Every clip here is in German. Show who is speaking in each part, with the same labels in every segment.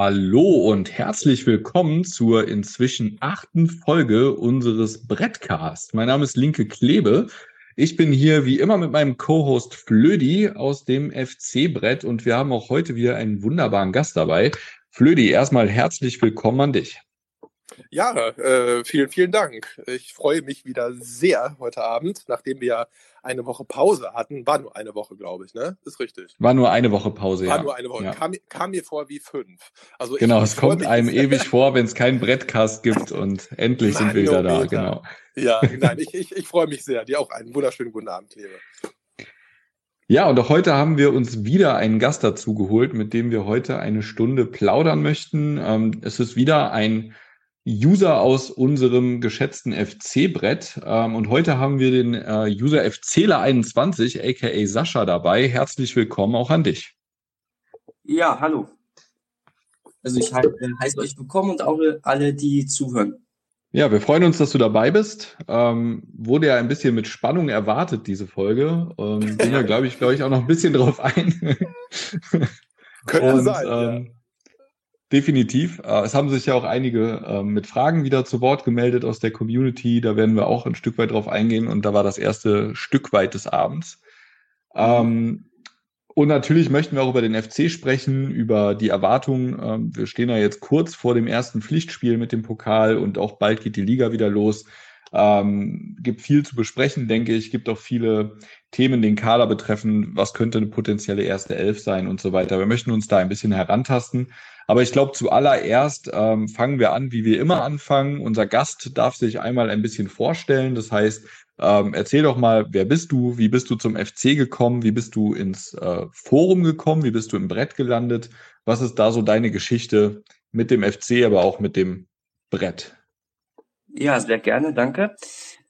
Speaker 1: Hallo und herzlich willkommen zur inzwischen achten Folge unseres Brettcast. Mein Name ist Linke Klebe. Ich bin hier wie immer mit meinem Co-Host Flödi aus dem FC-Brett und wir haben auch heute wieder einen wunderbaren Gast dabei. Flödi, erstmal herzlich willkommen an dich.
Speaker 2: Ja, äh, vielen, vielen Dank. Ich freue mich wieder sehr heute Abend, nachdem wir eine Woche Pause hatten. War nur eine Woche, glaube ich, ne? Ist richtig.
Speaker 1: War nur eine Woche Pause,
Speaker 2: War
Speaker 1: ja.
Speaker 2: War nur eine Woche.
Speaker 1: Ja.
Speaker 2: Kam, kam, mir vor wie fünf.
Speaker 1: Also genau, es kommt einem ewig vor, wenn es keinen Brettcast gibt und endlich sind wir wieder da. Genau.
Speaker 2: Ja, nein, ich, ich, ich freue mich sehr. Dir auch einen wunderschönen guten Abend, Klebe.
Speaker 1: Ja, und auch heute haben wir uns wieder einen Gast dazu geholt, mit dem wir heute eine Stunde plaudern möchten. Ähm, es ist wieder ein User aus unserem geschätzten FC-Brett. Ähm, und heute haben wir den äh, User FCler21, aka Sascha, dabei. Herzlich willkommen auch an dich.
Speaker 3: Ja, hallo. Also ich heiße, heiße euch willkommen und auch alle, die zuhören.
Speaker 1: Ja, wir freuen uns, dass du dabei bist. Ähm, wurde ja ein bisschen mit Spannung erwartet, diese Folge. Ähm, gehen wir, glaube ich, glaube ich, auch noch ein bisschen drauf ein.
Speaker 2: Könnte und, sein. Ähm, ja.
Speaker 1: Definitiv. Äh, es haben sich ja auch einige äh, mit Fragen wieder zu Wort gemeldet aus der Community. Da werden wir auch ein Stück weit drauf eingehen. Und da war das erste Stück weit des Abends. Ähm, und natürlich möchten wir auch über den FC sprechen, über die Erwartungen. Ähm, wir stehen ja jetzt kurz vor dem ersten Pflichtspiel mit dem Pokal und auch bald geht die Liga wieder los. Ähm, gibt viel zu besprechen, denke ich. Gibt auch viele Themen, den Kader betreffen. Was könnte eine potenzielle erste Elf sein und so weiter. Wir möchten uns da ein bisschen herantasten. Aber ich glaube, zuallererst ähm, fangen wir an, wie wir immer anfangen. Unser Gast darf sich einmal ein bisschen vorstellen. Das heißt, ähm, erzähl doch mal, wer bist du? Wie bist du zum FC gekommen? Wie bist du ins äh, Forum gekommen? Wie bist du im Brett gelandet? Was ist da so deine Geschichte mit dem FC, aber auch mit dem Brett?
Speaker 3: Ja, sehr gerne, danke.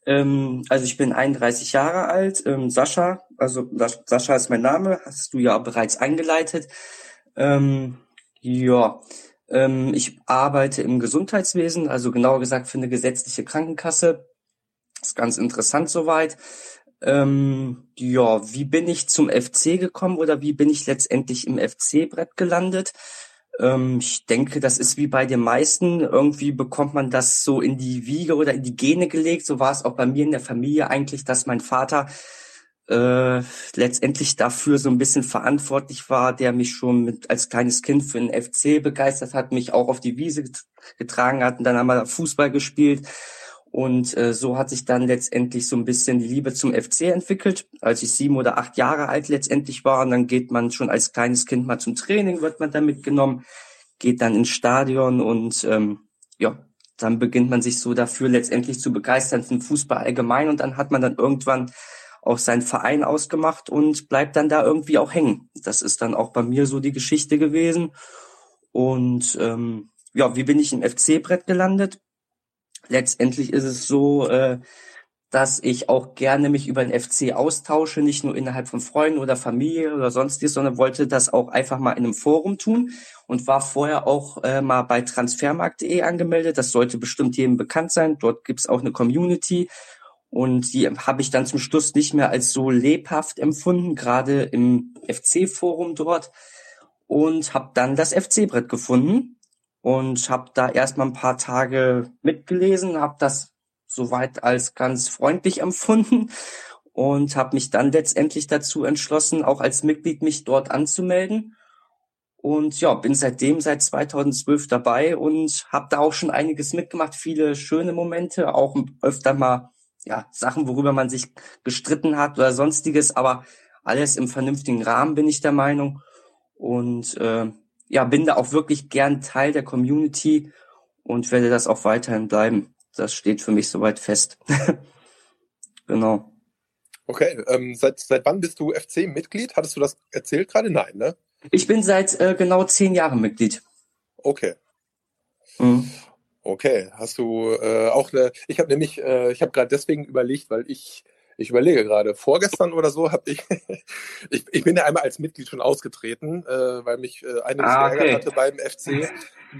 Speaker 3: Ähm, also ich bin 31 Jahre alt, ähm, Sascha, also Sascha ist mein Name, hast du ja bereits eingeleitet. Ähm, ja, ähm, ich arbeite im Gesundheitswesen, also genauer gesagt für eine gesetzliche Krankenkasse. ist ganz interessant soweit. Ähm, ja, wie bin ich zum FC gekommen oder wie bin ich letztendlich im FC-Brett gelandet? Ähm, ich denke, das ist wie bei den meisten. Irgendwie bekommt man das so in die Wiege oder in die Gene gelegt. So war es auch bei mir in der Familie eigentlich, dass mein Vater äh, letztendlich dafür so ein bisschen verantwortlich war, der mich schon mit als kleines Kind für den FC begeistert hat, mich auch auf die Wiese getragen hat und dann einmal Fußball gespielt. Und äh, so hat sich dann letztendlich so ein bisschen die Liebe zum FC entwickelt, als ich sieben oder acht Jahre alt letztendlich war. Und dann geht man schon als kleines Kind mal zum Training, wird man da mitgenommen, geht dann ins Stadion und ähm, ja, dann beginnt man sich so dafür letztendlich zu begeistern, für Fußball allgemein. Und dann hat man dann irgendwann auch seinen Verein ausgemacht und bleibt dann da irgendwie auch hängen. Das ist dann auch bei mir so die Geschichte gewesen. Und ähm, ja, wie bin ich im FC-Brett gelandet? Letztendlich ist es so, äh, dass ich auch gerne mich über den FC austausche, nicht nur innerhalb von Freunden oder Familie oder sonstiges, sondern wollte das auch einfach mal in einem Forum tun und war vorher auch äh, mal bei transfermarkt.de angemeldet. Das sollte bestimmt jedem bekannt sein. Dort gibt's auch eine Community und die habe ich dann zum Schluss nicht mehr als so lebhaft empfunden, gerade im FC-Forum dort. Und habe dann das FC-Brett gefunden und habe da erstmal ein paar Tage mitgelesen, habe das soweit als ganz freundlich empfunden und habe mich dann letztendlich dazu entschlossen, auch als Mitglied mich dort anzumelden. Und ja, bin seitdem seit 2012 dabei und habe da auch schon einiges mitgemacht, viele schöne Momente, auch öfter mal ja, Sachen, worüber man sich gestritten hat oder sonstiges, aber alles im vernünftigen Rahmen, bin ich der Meinung. Und äh, ja, bin da auch wirklich gern Teil der Community und werde das auch weiterhin bleiben. Das steht für mich soweit fest. genau.
Speaker 2: Okay, ähm, seit, seit wann bist du FC-Mitglied? Hattest du das erzählt gerade? Nein, ne?
Speaker 3: Ich bin seit äh, genau zehn Jahren Mitglied.
Speaker 2: Okay. Mhm. Okay, hast du äh, auch eine, ich habe nämlich, äh, ich habe gerade deswegen überlegt, weil ich, ich überlege gerade, vorgestern oder so habe ich, ich, ich bin ja einmal als Mitglied schon ausgetreten, äh, weil mich äh, einiges ah, okay. geärgert hatte beim FC,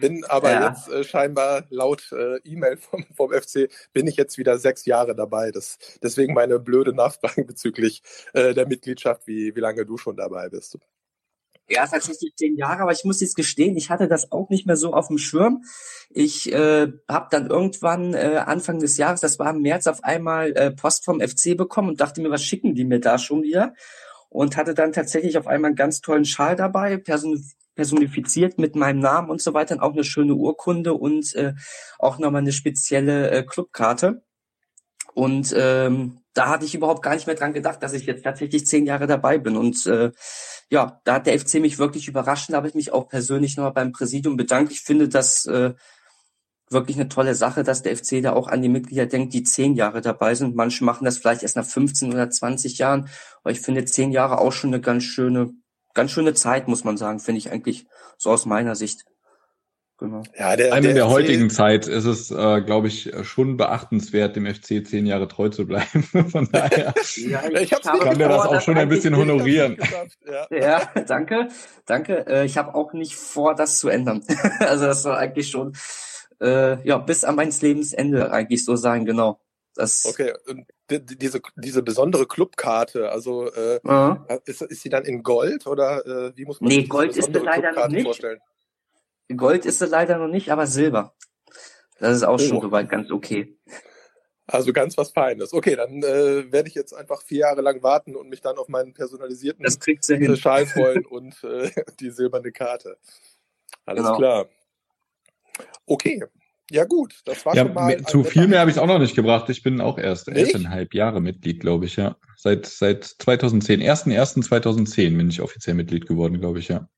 Speaker 2: bin aber ja. jetzt äh, scheinbar laut äh, E-Mail vom, vom FC, bin ich jetzt wieder sechs Jahre dabei. Das, deswegen meine blöde Nachfrage bezüglich äh, der Mitgliedschaft, wie, wie lange du schon dabei bist.
Speaker 3: Ja, tatsächlich zehn Jahre, aber ich muss jetzt gestehen, ich hatte das auch nicht mehr so auf dem Schirm. Ich äh, habe dann irgendwann äh, Anfang des Jahres, das war im März, auf einmal äh, Post vom FC bekommen und dachte mir, was schicken die mir da schon wieder? Und hatte dann tatsächlich auf einmal einen ganz tollen Schal dabei, person personifiziert mit meinem Namen und so weiter, und auch eine schöne Urkunde und äh, auch nochmal eine spezielle äh, Clubkarte. Und ähm, da hatte ich überhaupt gar nicht mehr dran gedacht, dass ich jetzt tatsächlich zehn Jahre dabei bin. Und äh, ja, da hat der FC mich wirklich überrascht. Da habe ich mich auch persönlich nochmal beim Präsidium bedankt. Ich finde das äh, wirklich eine tolle Sache, dass der FC da auch an die Mitglieder denkt, die zehn Jahre dabei sind. Manche machen das vielleicht erst nach 15 oder 20 Jahren. Aber ich finde zehn Jahre auch schon eine ganz schöne, ganz schöne Zeit, muss man sagen, finde ich eigentlich so aus meiner Sicht.
Speaker 1: Genau. Ja, der, Eine der, der heutigen Zeit ist es, äh, glaube ich, schon beachtenswert, dem FC zehn Jahre treu zu bleiben. Von daher ja, ich, ich kann der das auch schon ein bisschen honorieren.
Speaker 3: Ja. ja, danke, danke. Äh, ich habe auch nicht vor, das zu ändern. also das soll eigentlich schon äh, ja bis an meines Lebensende eigentlich so sein, genau.
Speaker 2: Das okay, und diese, diese besondere Clubkarte, also äh, mhm. ist, ist sie dann in Gold oder äh, wie muss man
Speaker 3: nee, Gold ist leider noch nicht. vorstellen? Gold ist sie leider noch nicht, aber Silber. Das ist auch oh. schon soweit ganz okay.
Speaker 2: Also ganz was Feines. Okay, dann äh, werde ich jetzt einfach vier Jahre lang warten und mich dann auf meinen personalisierten Schal freuen und äh, die silberne Karte. Alles genau. klar. Okay. Ja gut, das war
Speaker 1: ja,
Speaker 2: schon mal.
Speaker 1: Zu viel mehr habe ich auch noch nicht gebracht. Ich bin auch erst elfeinhalb Jahre Mitglied, glaube ich, ja. Seit seit 2010, 1.1.2010 bin ich offiziell Mitglied geworden, glaube ich, ja.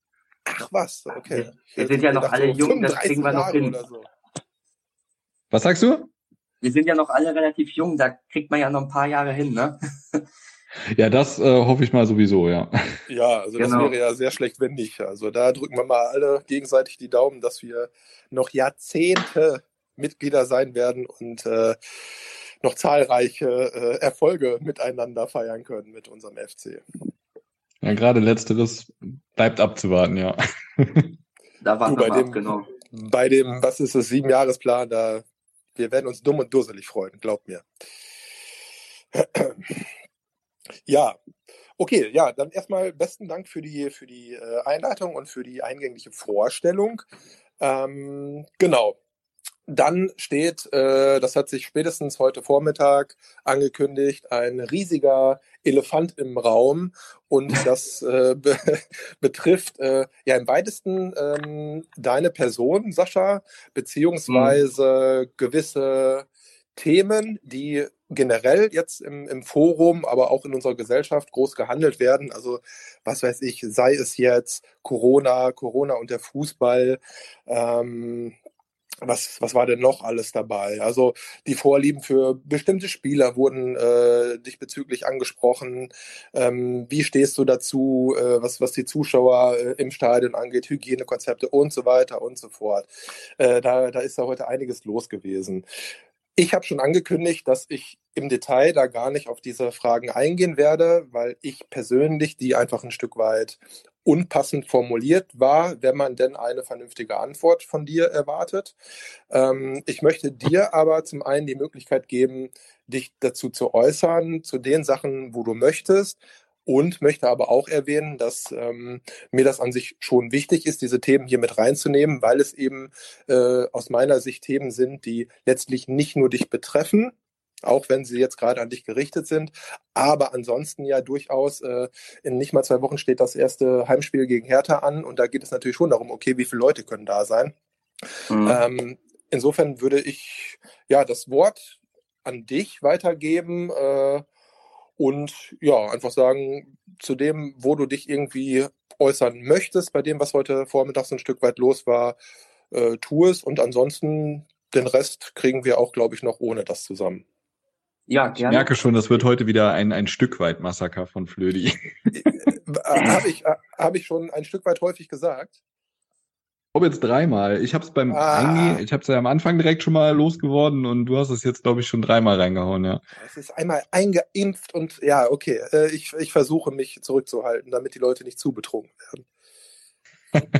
Speaker 2: Ach was, okay.
Speaker 3: Wir sind ja noch alle so jung, das kriegen wir noch hin. So.
Speaker 1: Was sagst du?
Speaker 3: Wir sind ja noch alle relativ jung, da kriegt man ja noch ein paar Jahre hin, ne?
Speaker 1: Ja, das äh, hoffe ich mal sowieso, ja.
Speaker 2: Ja, also genau. das wäre ja sehr schlecht, wenn nicht. Also da drücken wir mal alle gegenseitig die Daumen, dass wir noch Jahrzehnte Mitglieder sein werden und äh, noch zahlreiche äh, Erfolge miteinander feiern können mit unserem FC.
Speaker 1: Ja, gerade letzteres bleibt abzuwarten, ja.
Speaker 3: Da warten
Speaker 2: du, bei wir dem, ab, genau. Bei dem, was ist das, Siebenjahresplan, da, wir werden uns dumm und dusselig freuen, glaub mir. Ja, okay, ja, dann erstmal besten Dank für die, für die äh, Einleitung und für die eingängliche Vorstellung. Ähm, genau, dann steht, äh, das hat sich spätestens heute Vormittag angekündigt, ein riesiger Elefant im Raum und das äh, be betrifft äh, ja im weitesten ähm, deine Person, Sascha, beziehungsweise mhm. gewisse Themen, die generell jetzt im, im Forum, aber auch in unserer Gesellschaft groß gehandelt werden. Also was weiß ich, sei es jetzt Corona, Corona und der Fußball, ähm, was, was war denn noch alles dabei? Also die Vorlieben für bestimmte Spieler wurden äh, dich bezüglich angesprochen. Ähm, wie stehst du dazu, äh, was, was die Zuschauer äh, im Stadion angeht, Hygienekonzepte und so weiter und so fort. Äh, da, da ist ja heute einiges los gewesen. Ich habe schon angekündigt, dass ich im Detail da gar nicht auf diese Fragen eingehen werde, weil ich persönlich die einfach ein Stück weit unpassend formuliert war, wenn man denn eine vernünftige Antwort von dir erwartet. Ähm, ich möchte dir aber zum einen die Möglichkeit geben, dich dazu zu äußern, zu den Sachen, wo du möchtest. Und möchte aber auch erwähnen, dass ähm, mir das an sich schon wichtig ist, diese Themen hier mit reinzunehmen, weil es eben äh, aus meiner Sicht Themen sind, die letztlich nicht nur dich betreffen, auch wenn sie jetzt gerade an dich gerichtet sind. Aber ansonsten ja durchaus, äh, in nicht mal zwei Wochen steht das erste Heimspiel gegen Hertha an und da geht es natürlich schon darum, okay, wie viele Leute können da sein. Mhm. Ähm, insofern würde ich ja das Wort an dich weitergeben äh, und ja, einfach sagen, zu dem, wo du dich irgendwie äußern möchtest, bei dem, was heute vormittags ein Stück weit los war, äh, tu es und ansonsten den Rest kriegen wir auch, glaube ich, noch ohne das zusammen.
Speaker 1: Ja, gerne. Ich merke schon, das wird heute wieder ein, ein Stück weit Massaker von Flödi.
Speaker 2: Äh, habe ich, äh, hab ich schon ein Stück weit häufig gesagt?
Speaker 1: Ich glaube jetzt dreimal. Ich habe es beim ah. Einge ich habe es ja am Anfang direkt schon mal losgeworden und du hast es jetzt glaube ich schon dreimal reingehauen, ja.
Speaker 2: Es ist einmal eingeimpft und ja, okay. Äh, ich, ich versuche mich zurückzuhalten, damit die Leute nicht zu betrunken werden.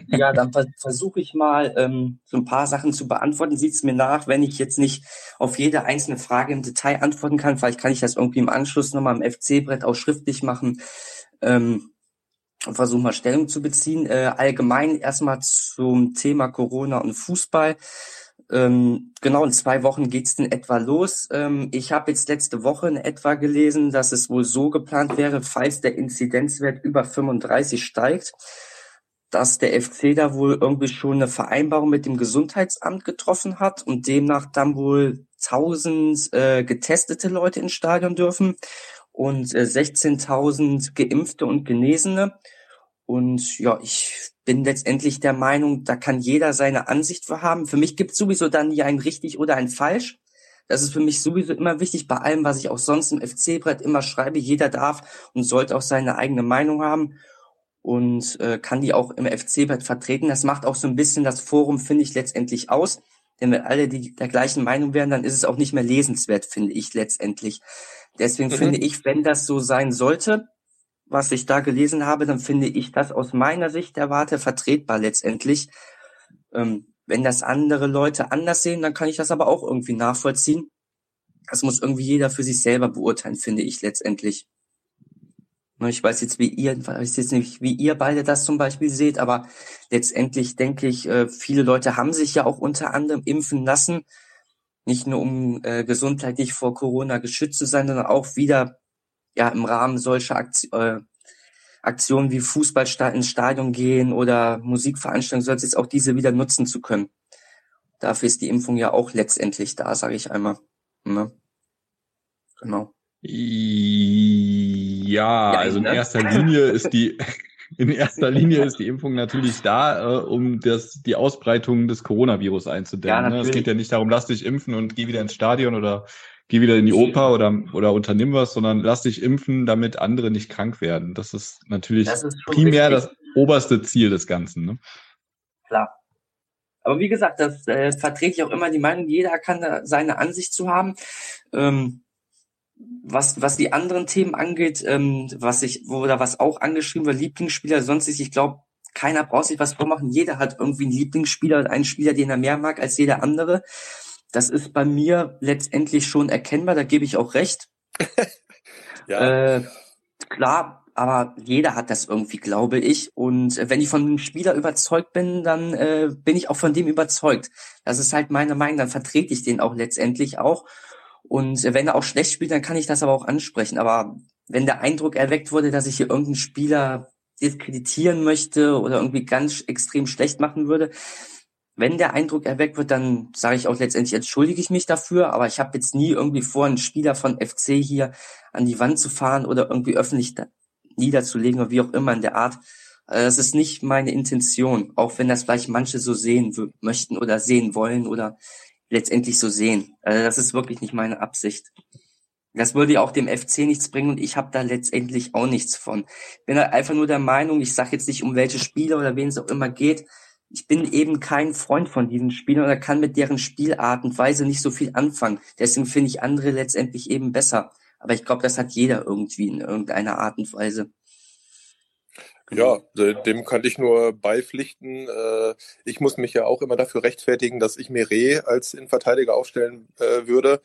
Speaker 3: Ja, dann versuche ich mal ähm, so ein paar Sachen zu beantworten. Sieht es mir nach, wenn ich jetzt nicht auf jede einzelne Frage im Detail antworten kann. Vielleicht kann ich das irgendwie im Anschluss nochmal im FC-Brett auch schriftlich machen. Ähm, und versuche mal Stellung zu beziehen. Äh, allgemein erstmal zum Thema Corona und Fußball. Ähm, genau in zwei Wochen geht's in etwa los. Ähm, ich habe jetzt letzte Woche in etwa gelesen, dass es wohl so geplant wäre, falls der Inzidenzwert über 35 steigt, dass der FC da wohl irgendwie schon eine Vereinbarung mit dem Gesundheitsamt getroffen hat und demnach dann wohl 1000 äh, getestete Leute ins Stadion dürfen und äh, 16.000 Geimpfte und Genesene. Und ja, ich bin letztendlich der Meinung, da kann jeder seine Ansicht für haben. Für mich gibt es sowieso dann nie ein richtig oder ein falsch. Das ist für mich sowieso immer wichtig bei allem, was ich auch sonst im FC-Brett immer schreibe. Jeder darf und sollte auch seine eigene Meinung haben und äh, kann die auch im FC-Brett vertreten. Das macht auch so ein bisschen das Forum, finde ich, letztendlich aus. Denn wenn alle die, der gleichen Meinung wären, dann ist es auch nicht mehr lesenswert, finde ich letztendlich. Deswegen mhm. finde ich, wenn das so sein sollte, was ich da gelesen habe, dann finde ich das aus meiner Sicht der Warte vertretbar letztendlich. Ähm, wenn das andere Leute anders sehen, dann kann ich das aber auch irgendwie nachvollziehen. Das muss irgendwie jeder für sich selber beurteilen, finde ich letztendlich. Ne, ich weiß jetzt, wie ihr, weiß jetzt nicht, wie ihr beide das zum Beispiel seht, aber letztendlich denke ich, äh, viele Leute haben sich ja auch unter anderem impfen lassen, nicht nur um äh, gesundheitlich vor Corona geschützt zu sein, sondern auch wieder ja im Rahmen solcher äh, Aktionen wie Fußball ins Stadion gehen oder Musikveranstaltungen, soll jetzt auch diese wieder nutzen zu können. Dafür ist die Impfung ja auch letztendlich da, sage ich einmal. Ne? Genau.
Speaker 1: Ja, also in ne? erster Linie ist die in erster Linie ist die Impfung natürlich da, äh, um das, die Ausbreitung des Coronavirus einzudämmen. Ja, ne? Es geht ja nicht darum, lass dich impfen und geh wieder ins Stadion oder geh wieder in die Oper oder, oder unternimm was, sondern lass dich impfen, damit andere nicht krank werden. Das ist natürlich das ist primär wichtig. das oberste Ziel des Ganzen. Ne?
Speaker 3: Klar. Aber wie gesagt, das äh, vertrete ich auch immer die Meinung, jeder kann da seine Ansicht zu haben. Ähm, was, was die anderen Themen angeht, ähm, was ich, wo da was auch angeschrieben wird, Lieblingsspieler, sonst ist, ich glaube, keiner braucht sich was vormachen. Jeder hat irgendwie einen Lieblingsspieler, einen Spieler, den er mehr mag als jeder andere. Das ist bei mir letztendlich schon erkennbar, da gebe ich auch recht. ja. Äh, klar, aber jeder hat das irgendwie, glaube ich. Und wenn ich von einem Spieler überzeugt bin, dann äh, bin ich auch von dem überzeugt. Das ist halt meine Meinung, dann vertrete ich den auch letztendlich auch. Und wenn er auch schlecht spielt, dann kann ich das aber auch ansprechen. Aber wenn der Eindruck erweckt wurde, dass ich hier irgendeinen Spieler diskreditieren möchte oder irgendwie ganz extrem schlecht machen würde, wenn der Eindruck erweckt wird, dann sage ich auch letztendlich, entschuldige ich mich dafür, aber ich habe jetzt nie irgendwie vor, einen Spieler von FC hier an die Wand zu fahren oder irgendwie öffentlich niederzulegen oder wie auch immer in der Art. Also das ist nicht meine Intention, auch wenn das vielleicht manche so sehen möchten oder sehen wollen oder letztendlich so sehen. Also das ist wirklich nicht meine Absicht. Das würde ja auch dem FC nichts bringen und ich habe da letztendlich auch nichts von. Bin halt einfach nur der Meinung, ich sage jetzt nicht, um welche Spieler oder wen es auch immer geht. Ich bin eben kein Freund von diesen Spielern oder kann mit deren Spielart und Weise nicht so viel anfangen. Deswegen finde ich andere letztendlich eben besser. Aber ich glaube, das hat jeder irgendwie in irgendeiner Art und Weise.
Speaker 2: Ja, dem kann ich nur beipflichten. Äh, ich muss mich ja auch immer dafür rechtfertigen, dass ich Meret als Innenverteidiger aufstellen äh, würde.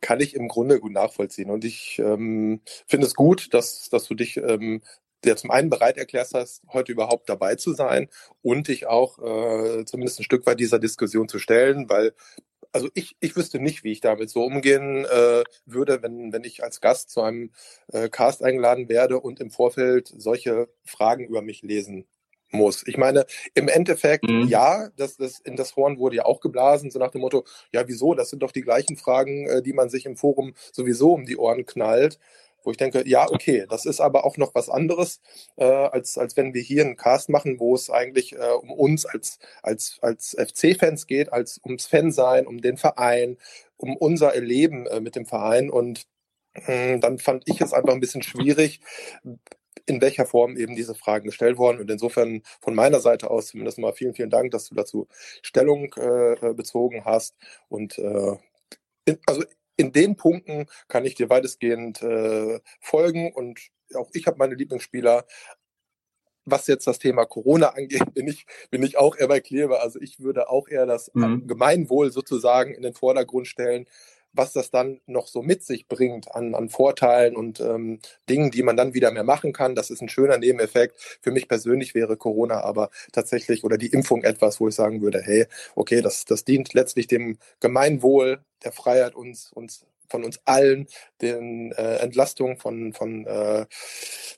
Speaker 2: Kann ich im Grunde gut nachvollziehen. Und ich ähm, finde es gut, dass, dass du dich ähm, der zum einen bereit erklärst hast, heute überhaupt dabei zu sein und dich auch äh, zumindest ein Stück weit dieser Diskussion zu stellen, weil also ich, ich wüsste nicht, wie ich damit so umgehen äh, würde, wenn, wenn ich als Gast zu einem äh, Cast eingeladen werde und im Vorfeld solche Fragen über mich lesen muss. Ich meine, im Endeffekt, mhm. ja, das, das, in das Horn wurde ja auch geblasen, so nach dem Motto, ja, wieso? Das sind doch die gleichen Fragen, äh, die man sich im Forum sowieso um die Ohren knallt wo ich denke, ja, okay, das ist aber auch noch was anderes, äh, als, als wenn wir hier einen Cast machen, wo es eigentlich äh, um uns als, als, als FC-Fans geht, als ums Fansein, um den Verein, um unser Erleben äh, mit dem Verein. Und äh, dann fand ich es einfach ein bisschen schwierig, in welcher Form eben diese Fragen gestellt wurden. Und insofern von meiner Seite aus zumindest mal vielen, vielen Dank, dass du dazu Stellung äh, bezogen hast. Und äh, also in den Punkten kann ich dir weitestgehend äh, folgen und auch ich habe meine Lieblingsspieler. Was jetzt das Thema Corona angeht, bin ich, bin ich auch eher bei Kleber. Also ich würde auch eher das mhm. Gemeinwohl sozusagen in den Vordergrund stellen. Was das dann noch so mit sich bringt an, an Vorteilen und ähm, Dingen, die man dann wieder mehr machen kann. Das ist ein schöner Nebeneffekt. Für mich persönlich wäre Corona aber tatsächlich oder die Impfung etwas, wo ich sagen würde, hey, okay, das, das dient letztlich dem Gemeinwohl, der Freiheit uns, uns von uns allen, den äh, Entlastung von, von äh,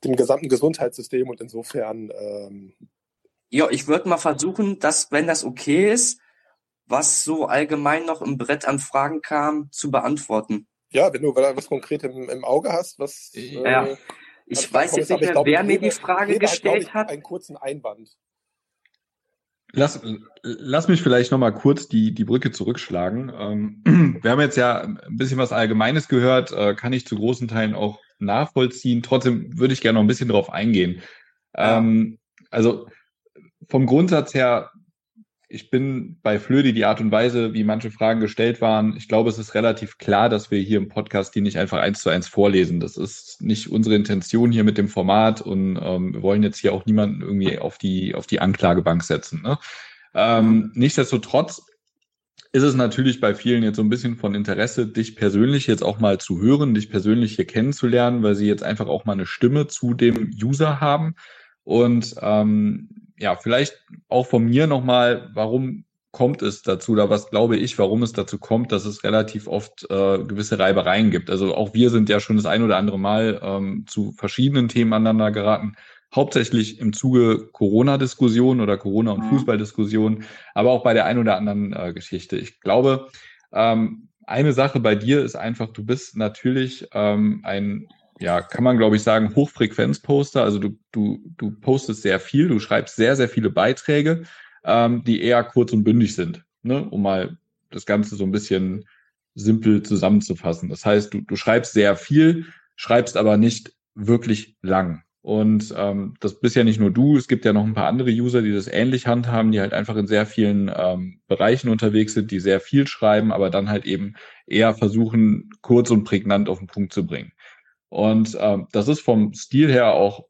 Speaker 2: dem gesamten Gesundheitssystem und insofern ähm,
Speaker 3: ja, ich würde mal versuchen, dass, wenn das okay ist, was so allgemein noch im Brett an Fragen kam, zu beantworten.
Speaker 2: Ja, wenn du was konkret im, im Auge hast, was.
Speaker 3: Ja. Äh, ich weiß jetzt nicht mehr, wer mir die Frage gestellt hat.
Speaker 2: Einen kurzen Einwand.
Speaker 1: Lass, lass mich vielleicht nochmal kurz die, die Brücke zurückschlagen. Ähm, wir haben jetzt ja ein bisschen was Allgemeines gehört, äh, kann ich zu großen Teilen auch nachvollziehen. Trotzdem würde ich gerne noch ein bisschen drauf eingehen. Ähm, also vom Grundsatz her ich bin bei Flödi die Art und Weise, wie manche Fragen gestellt waren. Ich glaube, es ist relativ klar, dass wir hier im Podcast die nicht einfach eins zu eins vorlesen. Das ist nicht unsere Intention hier mit dem Format und ähm, wir wollen jetzt hier auch niemanden irgendwie auf die, auf die Anklagebank setzen. Ne? Ähm, nichtsdestotrotz ist es natürlich bei vielen jetzt so ein bisschen von Interesse, dich persönlich jetzt auch mal zu hören, dich persönlich hier kennenzulernen, weil sie jetzt einfach auch mal eine Stimme zu dem User haben. Und ähm, ja, vielleicht auch von mir nochmal, warum kommt es dazu oder was glaube ich, warum es dazu kommt, dass es relativ oft äh, gewisse Reibereien gibt. Also auch wir sind ja schon das ein oder andere Mal ähm, zu verschiedenen Themen aneinander geraten, hauptsächlich im Zuge Corona-Diskussionen oder Corona- und mhm. Fußballdiskussionen, aber auch bei der ein oder anderen äh, Geschichte. Ich glaube, ähm, eine Sache bei dir ist einfach, du bist natürlich ähm, ein ja, kann man glaube ich sagen, Hochfrequenzposter. Also du, du, du postest sehr viel, du schreibst sehr, sehr viele Beiträge, ähm, die eher kurz und bündig sind, ne? um mal das Ganze so ein bisschen simpel zusammenzufassen. Das heißt, du, du schreibst sehr viel, schreibst aber nicht wirklich lang. Und ähm, das bist ja nicht nur du, es gibt ja noch ein paar andere User, die das ähnlich handhaben, die halt einfach in sehr vielen ähm, Bereichen unterwegs sind, die sehr viel schreiben, aber dann halt eben eher versuchen, kurz und prägnant auf den Punkt zu bringen. Und ähm, das ist vom Stil her auch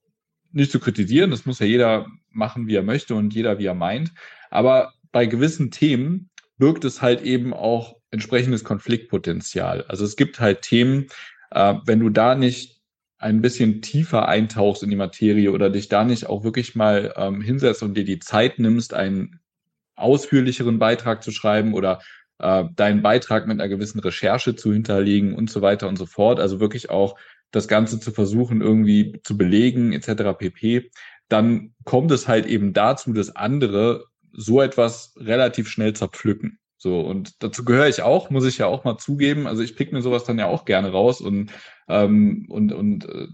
Speaker 1: nicht zu kritisieren. Das muss ja jeder machen, wie er möchte und jeder, wie er meint. Aber bei gewissen Themen birgt es halt eben auch entsprechendes Konfliktpotenzial. Also es gibt halt Themen, äh, wenn du da nicht ein bisschen tiefer eintauchst in die Materie oder dich da nicht auch wirklich mal ähm, hinsetzt und dir die Zeit nimmst, einen ausführlicheren Beitrag zu schreiben oder äh, deinen Beitrag mit einer gewissen Recherche zu hinterlegen und so weiter und so fort. Also wirklich auch das Ganze zu versuchen, irgendwie zu belegen, etc. pp., dann kommt es halt eben dazu, dass andere so etwas relativ schnell zerpflücken. So, und dazu gehöre ich auch, muss ich ja auch mal zugeben. Also ich pick mir sowas dann ja auch gerne raus und, ähm, und, und äh,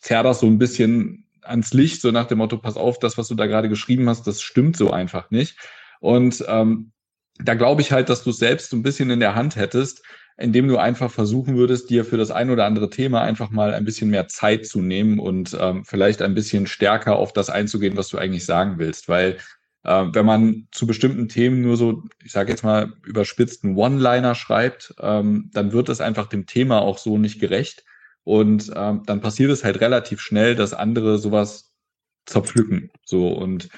Speaker 1: zerr das so ein bisschen ans Licht, so nach dem Motto, pass auf, das, was du da gerade geschrieben hast, das stimmt so einfach nicht. Und ähm, da glaube ich halt, dass du selbst so ein bisschen in der Hand hättest, indem du einfach versuchen würdest, dir für das ein oder andere Thema einfach mal ein bisschen mehr Zeit zu nehmen und ähm, vielleicht ein bisschen stärker auf das einzugehen, was du eigentlich sagen willst. Weil äh, wenn man zu bestimmten Themen nur so, ich sage jetzt mal, überspitzten One-Liner schreibt, ähm, dann wird es einfach dem Thema auch so nicht gerecht. Und ähm, dann passiert es halt relativ schnell, dass andere sowas zerpflücken. So und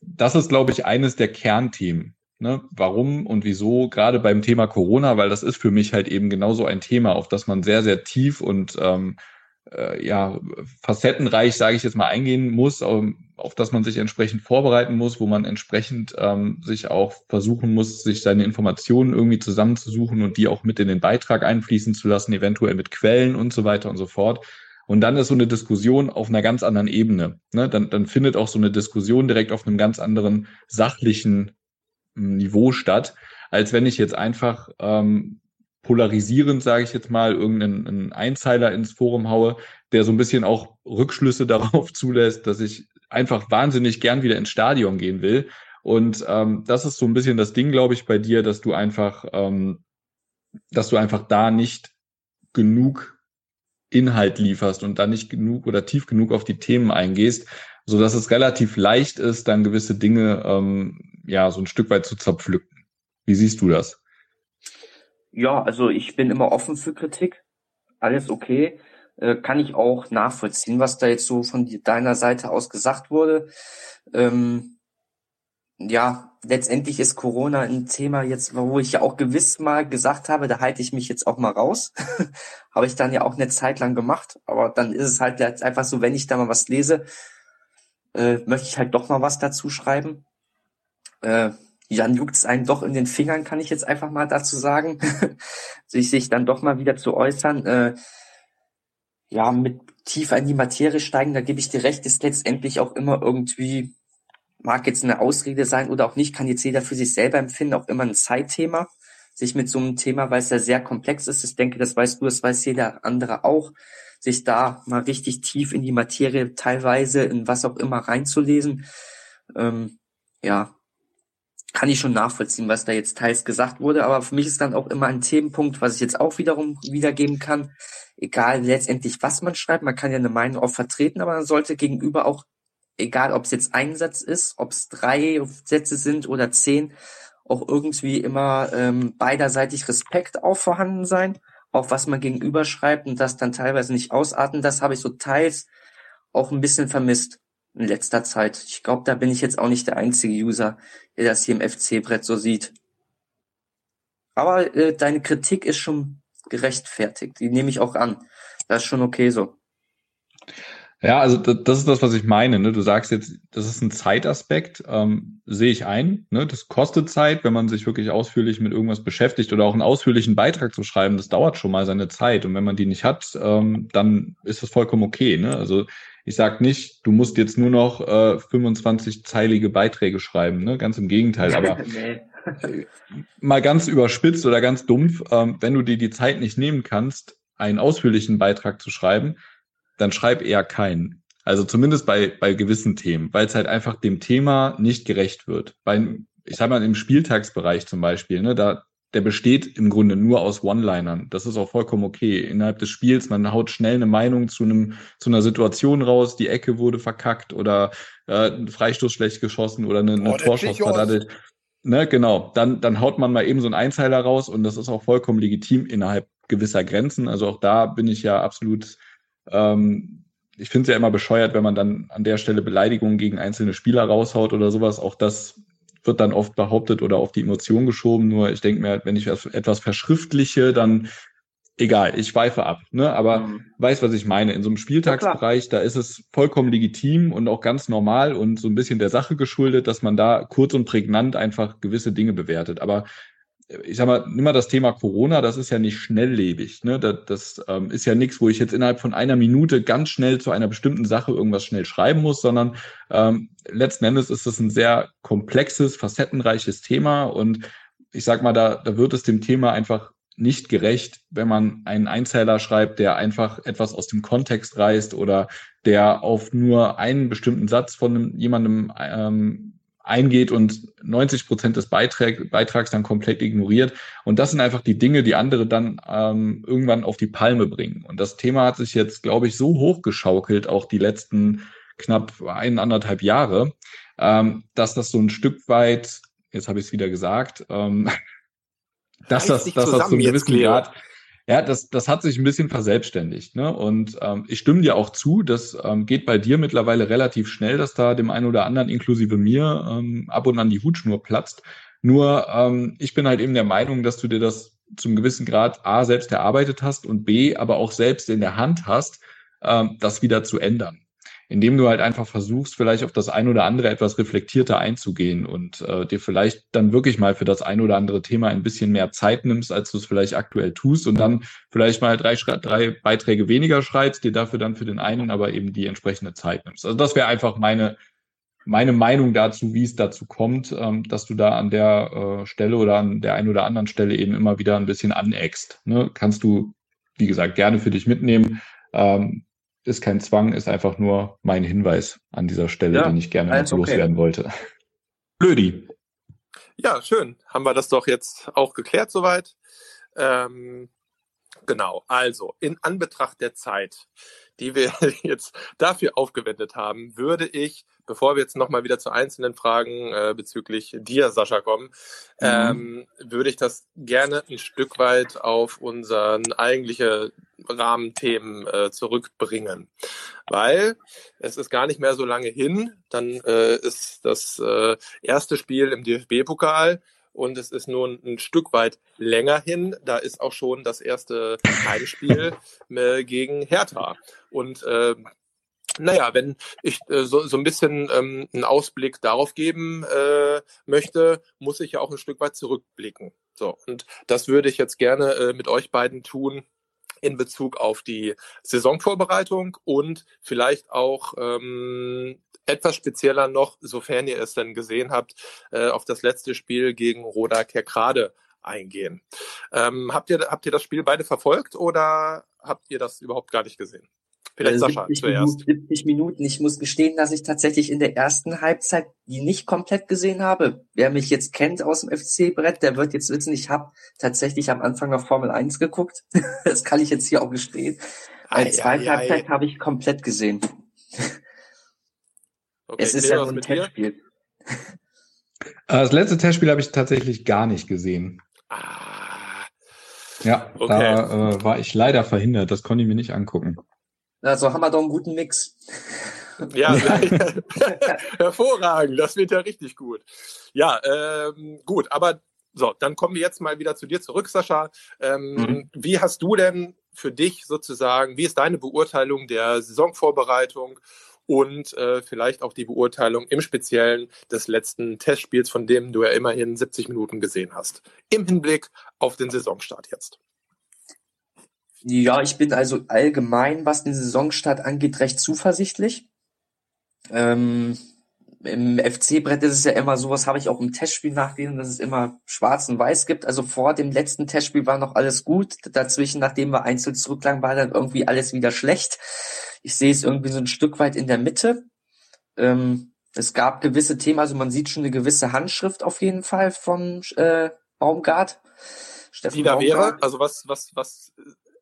Speaker 1: das ist, glaube ich, eines der Kernthemen Ne, warum und wieso, gerade beim Thema Corona, weil das ist für mich halt eben genauso ein Thema, auf das man sehr, sehr tief und ähm, äh, ja, facettenreich, sage ich jetzt mal, eingehen muss, auf, auf das man sich entsprechend vorbereiten muss, wo man entsprechend ähm, sich auch versuchen muss, sich seine Informationen irgendwie zusammenzusuchen und die auch mit in den Beitrag einfließen zu lassen, eventuell mit Quellen und so weiter und so fort. Und dann ist so eine Diskussion auf einer ganz anderen Ebene. Ne? Dann, dann findet auch so eine Diskussion direkt auf einem ganz anderen sachlichen Niveau statt, als wenn ich jetzt einfach ähm, polarisierend, sage ich jetzt mal, irgendeinen Einzeiler ins Forum haue, der so ein bisschen auch Rückschlüsse darauf zulässt, dass ich einfach wahnsinnig gern wieder ins Stadion gehen will. Und ähm, das ist so ein bisschen das Ding, glaube ich, bei dir, dass du einfach, ähm, dass du einfach da nicht genug Inhalt lieferst und da nicht genug oder tief genug auf die Themen eingehst, so dass es relativ leicht ist, dann gewisse Dinge ähm, ja, so ein Stück weit zu zerpflücken. Wie siehst du das?
Speaker 3: Ja, also ich bin immer offen für Kritik. Alles okay. Äh, kann ich auch nachvollziehen, was da jetzt so von deiner Seite aus gesagt wurde. Ähm, ja, letztendlich ist Corona ein Thema jetzt, wo ich ja auch gewiss mal gesagt habe, da halte ich mich jetzt auch mal raus. habe ich dann ja auch eine Zeit lang gemacht. Aber dann ist es halt einfach so, wenn ich da mal was lese, äh, möchte ich halt doch mal was dazu schreiben. Äh, dann es einen doch in den Fingern, kann ich jetzt einfach mal dazu sagen, sich, sich dann doch mal wieder zu äußern. Äh, ja, mit tiefer in die Materie steigen, da gebe ich dir recht, ist letztendlich auch immer irgendwie mag jetzt eine Ausrede sein oder auch nicht, kann jetzt jeder für sich selber empfinden, auch immer ein Zeitthema, sich mit so einem Thema, weil es ja sehr komplex ist, ich denke, das weißt du, das weiß jeder andere auch, sich da mal richtig tief in die Materie teilweise, in was auch immer reinzulesen, ähm, ja, kann ich schon nachvollziehen, was da jetzt teils gesagt wurde, aber für mich ist dann auch immer ein Themenpunkt, was ich jetzt auch wiederum wiedergeben kann, egal letztendlich, was man schreibt, man kann ja eine Meinung auch vertreten, aber man sollte gegenüber auch egal ob es jetzt ein Satz ist, ob es drei Sätze sind oder zehn, auch irgendwie immer ähm, beiderseitig Respekt auch vorhanden sein, auch was man gegenüber schreibt und das dann teilweise nicht ausarten. Das habe ich so teils auch ein bisschen vermisst in letzter Zeit. Ich glaube, da bin ich jetzt auch nicht der einzige User, der das hier im FC-Brett so sieht. Aber äh, deine Kritik ist schon gerechtfertigt. Die nehme ich auch an. Das ist schon okay so.
Speaker 1: Ja, also das ist das, was ich meine. Ne? Du sagst jetzt, das ist ein Zeitaspekt, ähm, sehe ich ein. Ne? Das kostet Zeit, wenn man sich wirklich ausführlich mit irgendwas beschäftigt oder auch einen ausführlichen Beitrag zu schreiben. Das dauert schon mal seine Zeit. Und wenn man die nicht hat, ähm, dann ist das vollkommen okay. Ne? Also ich sage nicht, du musst jetzt nur noch äh, 25-zeilige Beiträge schreiben. Ne? Ganz im Gegenteil. Aber mal ganz überspitzt oder ganz dumpf, ähm, wenn du dir die Zeit nicht nehmen kannst, einen ausführlichen Beitrag zu schreiben, dann schreib eher keinen. Also zumindest bei, bei gewissen Themen, weil es halt einfach dem Thema nicht gerecht wird. Bei, ich sag mal, im Spieltagsbereich zum Beispiel, ne, da, der besteht im Grunde nur aus One-Linern. Das ist auch vollkommen okay. Innerhalb des Spiels, man haut schnell eine Meinung zu einem, zu einer Situation raus, die Ecke wurde verkackt oder äh, ein Freistoß schlecht geschossen oder eine, eine oh, Torschuss verdattelt. Ne, genau. Dann, dann haut man mal eben so einen Einzeiler raus und das ist auch vollkommen legitim innerhalb gewisser Grenzen. Also auch da bin ich ja absolut ähm, ich finde es ja immer bescheuert, wenn man dann an der Stelle Beleidigungen gegen einzelne Spieler raushaut oder sowas. Auch das wird dann oft behauptet oder auf die Emotion geschoben. Nur ich denke mir, wenn ich etwas verschriftliche, dann egal, ich schweife ab. Ne? Aber mhm. weiß, was ich meine. In so einem Spieltagsbereich, da ist es vollkommen legitim und auch ganz normal und so ein bisschen der Sache geschuldet, dass man da kurz und prägnant einfach gewisse Dinge bewertet. Aber ich sag mal, nimm mal das Thema Corona, das ist ja nicht schnelllebig. Ne? Das, das ähm, ist ja nichts, wo ich jetzt innerhalb von einer Minute ganz schnell zu einer bestimmten Sache irgendwas schnell schreiben muss, sondern ähm, letzten Endes ist es ein sehr komplexes, facettenreiches Thema und ich sag mal, da, da wird es dem Thema einfach nicht gerecht, wenn man einen Einzeiler schreibt, der einfach etwas aus dem Kontext reißt oder der auf nur einen bestimmten Satz von jemandem ähm, eingeht und 90 Prozent des Beitrag, Beitrags dann komplett ignoriert. Und das sind einfach die Dinge, die andere dann ähm, irgendwann auf die Palme bringen. Und das Thema hat sich jetzt, glaube ich, so hochgeschaukelt, auch die letzten knapp ein, anderthalb Jahre, ähm, dass das so ein Stück weit, jetzt habe ich es wieder gesagt, ähm, dass das, dass das so ein gewissen Grad, ja, das, das hat sich ein bisschen verselbstständigt. Ne? Und ähm, ich stimme dir auch zu, das ähm, geht bei dir mittlerweile relativ schnell, dass da dem einen oder anderen, inklusive mir, ähm, ab und an die Hutschnur platzt. Nur ähm, ich bin halt eben der Meinung, dass du dir das zum gewissen Grad A selbst erarbeitet hast und B aber auch selbst in der Hand hast, ähm, das wieder zu ändern indem du halt einfach versuchst, vielleicht auf das ein oder andere etwas reflektierter einzugehen und äh, dir vielleicht dann wirklich mal für das ein oder andere Thema ein bisschen mehr Zeit nimmst, als du es vielleicht aktuell tust und dann vielleicht mal drei, drei Beiträge weniger schreibst, dir dafür dann für den einen aber eben die entsprechende Zeit nimmst. Also das wäre einfach meine meine Meinung dazu, wie es dazu kommt, ähm, dass du da an der äh, Stelle oder an der einen oder anderen Stelle eben immer wieder ein bisschen aneckst. Ne? Kannst du, wie gesagt, gerne für dich mitnehmen. Ähm, ist kein Zwang, ist einfach nur mein Hinweis an dieser Stelle, ja, den ich gerne noch loswerden okay. wollte. Blödi.
Speaker 2: Ja, schön. Haben wir das doch jetzt auch geklärt soweit. Ähm, genau, also in Anbetracht der Zeit, die wir jetzt dafür aufgewendet haben, würde ich bevor wir jetzt nochmal wieder zu einzelnen Fragen äh, bezüglich dir, Sascha, kommen, mhm. ähm, würde ich das gerne ein Stück weit auf unseren eigentliche Rahmenthemen äh, zurückbringen. Weil es ist gar nicht mehr so lange hin, dann äh, ist das äh, erste Spiel im DFB-Pokal und es ist nun ein Stück weit länger hin. Da ist auch schon das erste Heimspiel äh, gegen Hertha. Und äh, naja, wenn ich äh, so, so ein bisschen ähm, einen Ausblick darauf geben äh, möchte, muss ich ja auch ein Stück weit zurückblicken. So, und das würde ich jetzt gerne äh, mit euch beiden tun in Bezug auf die Saisonvorbereitung und vielleicht auch ähm, etwas spezieller noch, sofern ihr es denn gesehen habt, äh, auf das letzte Spiel gegen Roda Kerkrade eingehen. Ähm, habt, ihr, habt ihr das Spiel beide verfolgt oder habt ihr das überhaupt gar nicht gesehen?
Speaker 3: Vielleicht also Sascha zuerst. 70 Minuten. Ich muss gestehen, dass ich tatsächlich in der ersten Halbzeit die nicht komplett gesehen habe. Wer mich jetzt kennt aus dem FC-Brett, der wird jetzt wissen, ich habe tatsächlich am Anfang noch Formel 1 geguckt. das kann ich jetzt hier auch gestehen. Als zweite Halbzeit habe ich komplett gesehen. Okay, es ist ja nur ein Testspiel.
Speaker 1: Äh, das letzte Testspiel habe ich tatsächlich gar nicht gesehen. Ah. Ja, okay. da äh, war ich leider verhindert. Das konnte ich mir nicht angucken.
Speaker 3: Also haben wir doch einen guten Mix.
Speaker 2: Ja, hervorragend. Das wird ja richtig gut. Ja, ähm, gut, aber so, dann kommen wir jetzt mal wieder zu dir zurück, Sascha. Ähm, mhm. Wie hast du denn für dich sozusagen, wie ist deine Beurteilung der Saisonvorbereitung und äh, vielleicht auch die Beurteilung im Speziellen des letzten Testspiels, von dem du ja immerhin 70 Minuten gesehen hast, im Hinblick auf den Saisonstart jetzt?
Speaker 3: Ja, ich bin also allgemein, was den Saisonstart angeht, recht zuversichtlich. Ähm, Im FC-Brett ist es ja immer so, was habe ich auch im Testspiel nachgelesen, dass es immer schwarz und weiß gibt. Also vor dem letzten Testspiel war noch alles gut. Dazwischen, nachdem wir einzeln zurücklagen, war dann irgendwie alles wieder schlecht. Ich sehe es irgendwie so ein Stück weit in der Mitte. Ähm, es gab gewisse Themen, also man sieht schon eine gewisse Handschrift auf jeden Fall von äh, Baumgart.
Speaker 2: Steffen Die da Baumgart. wäre, also was, was, was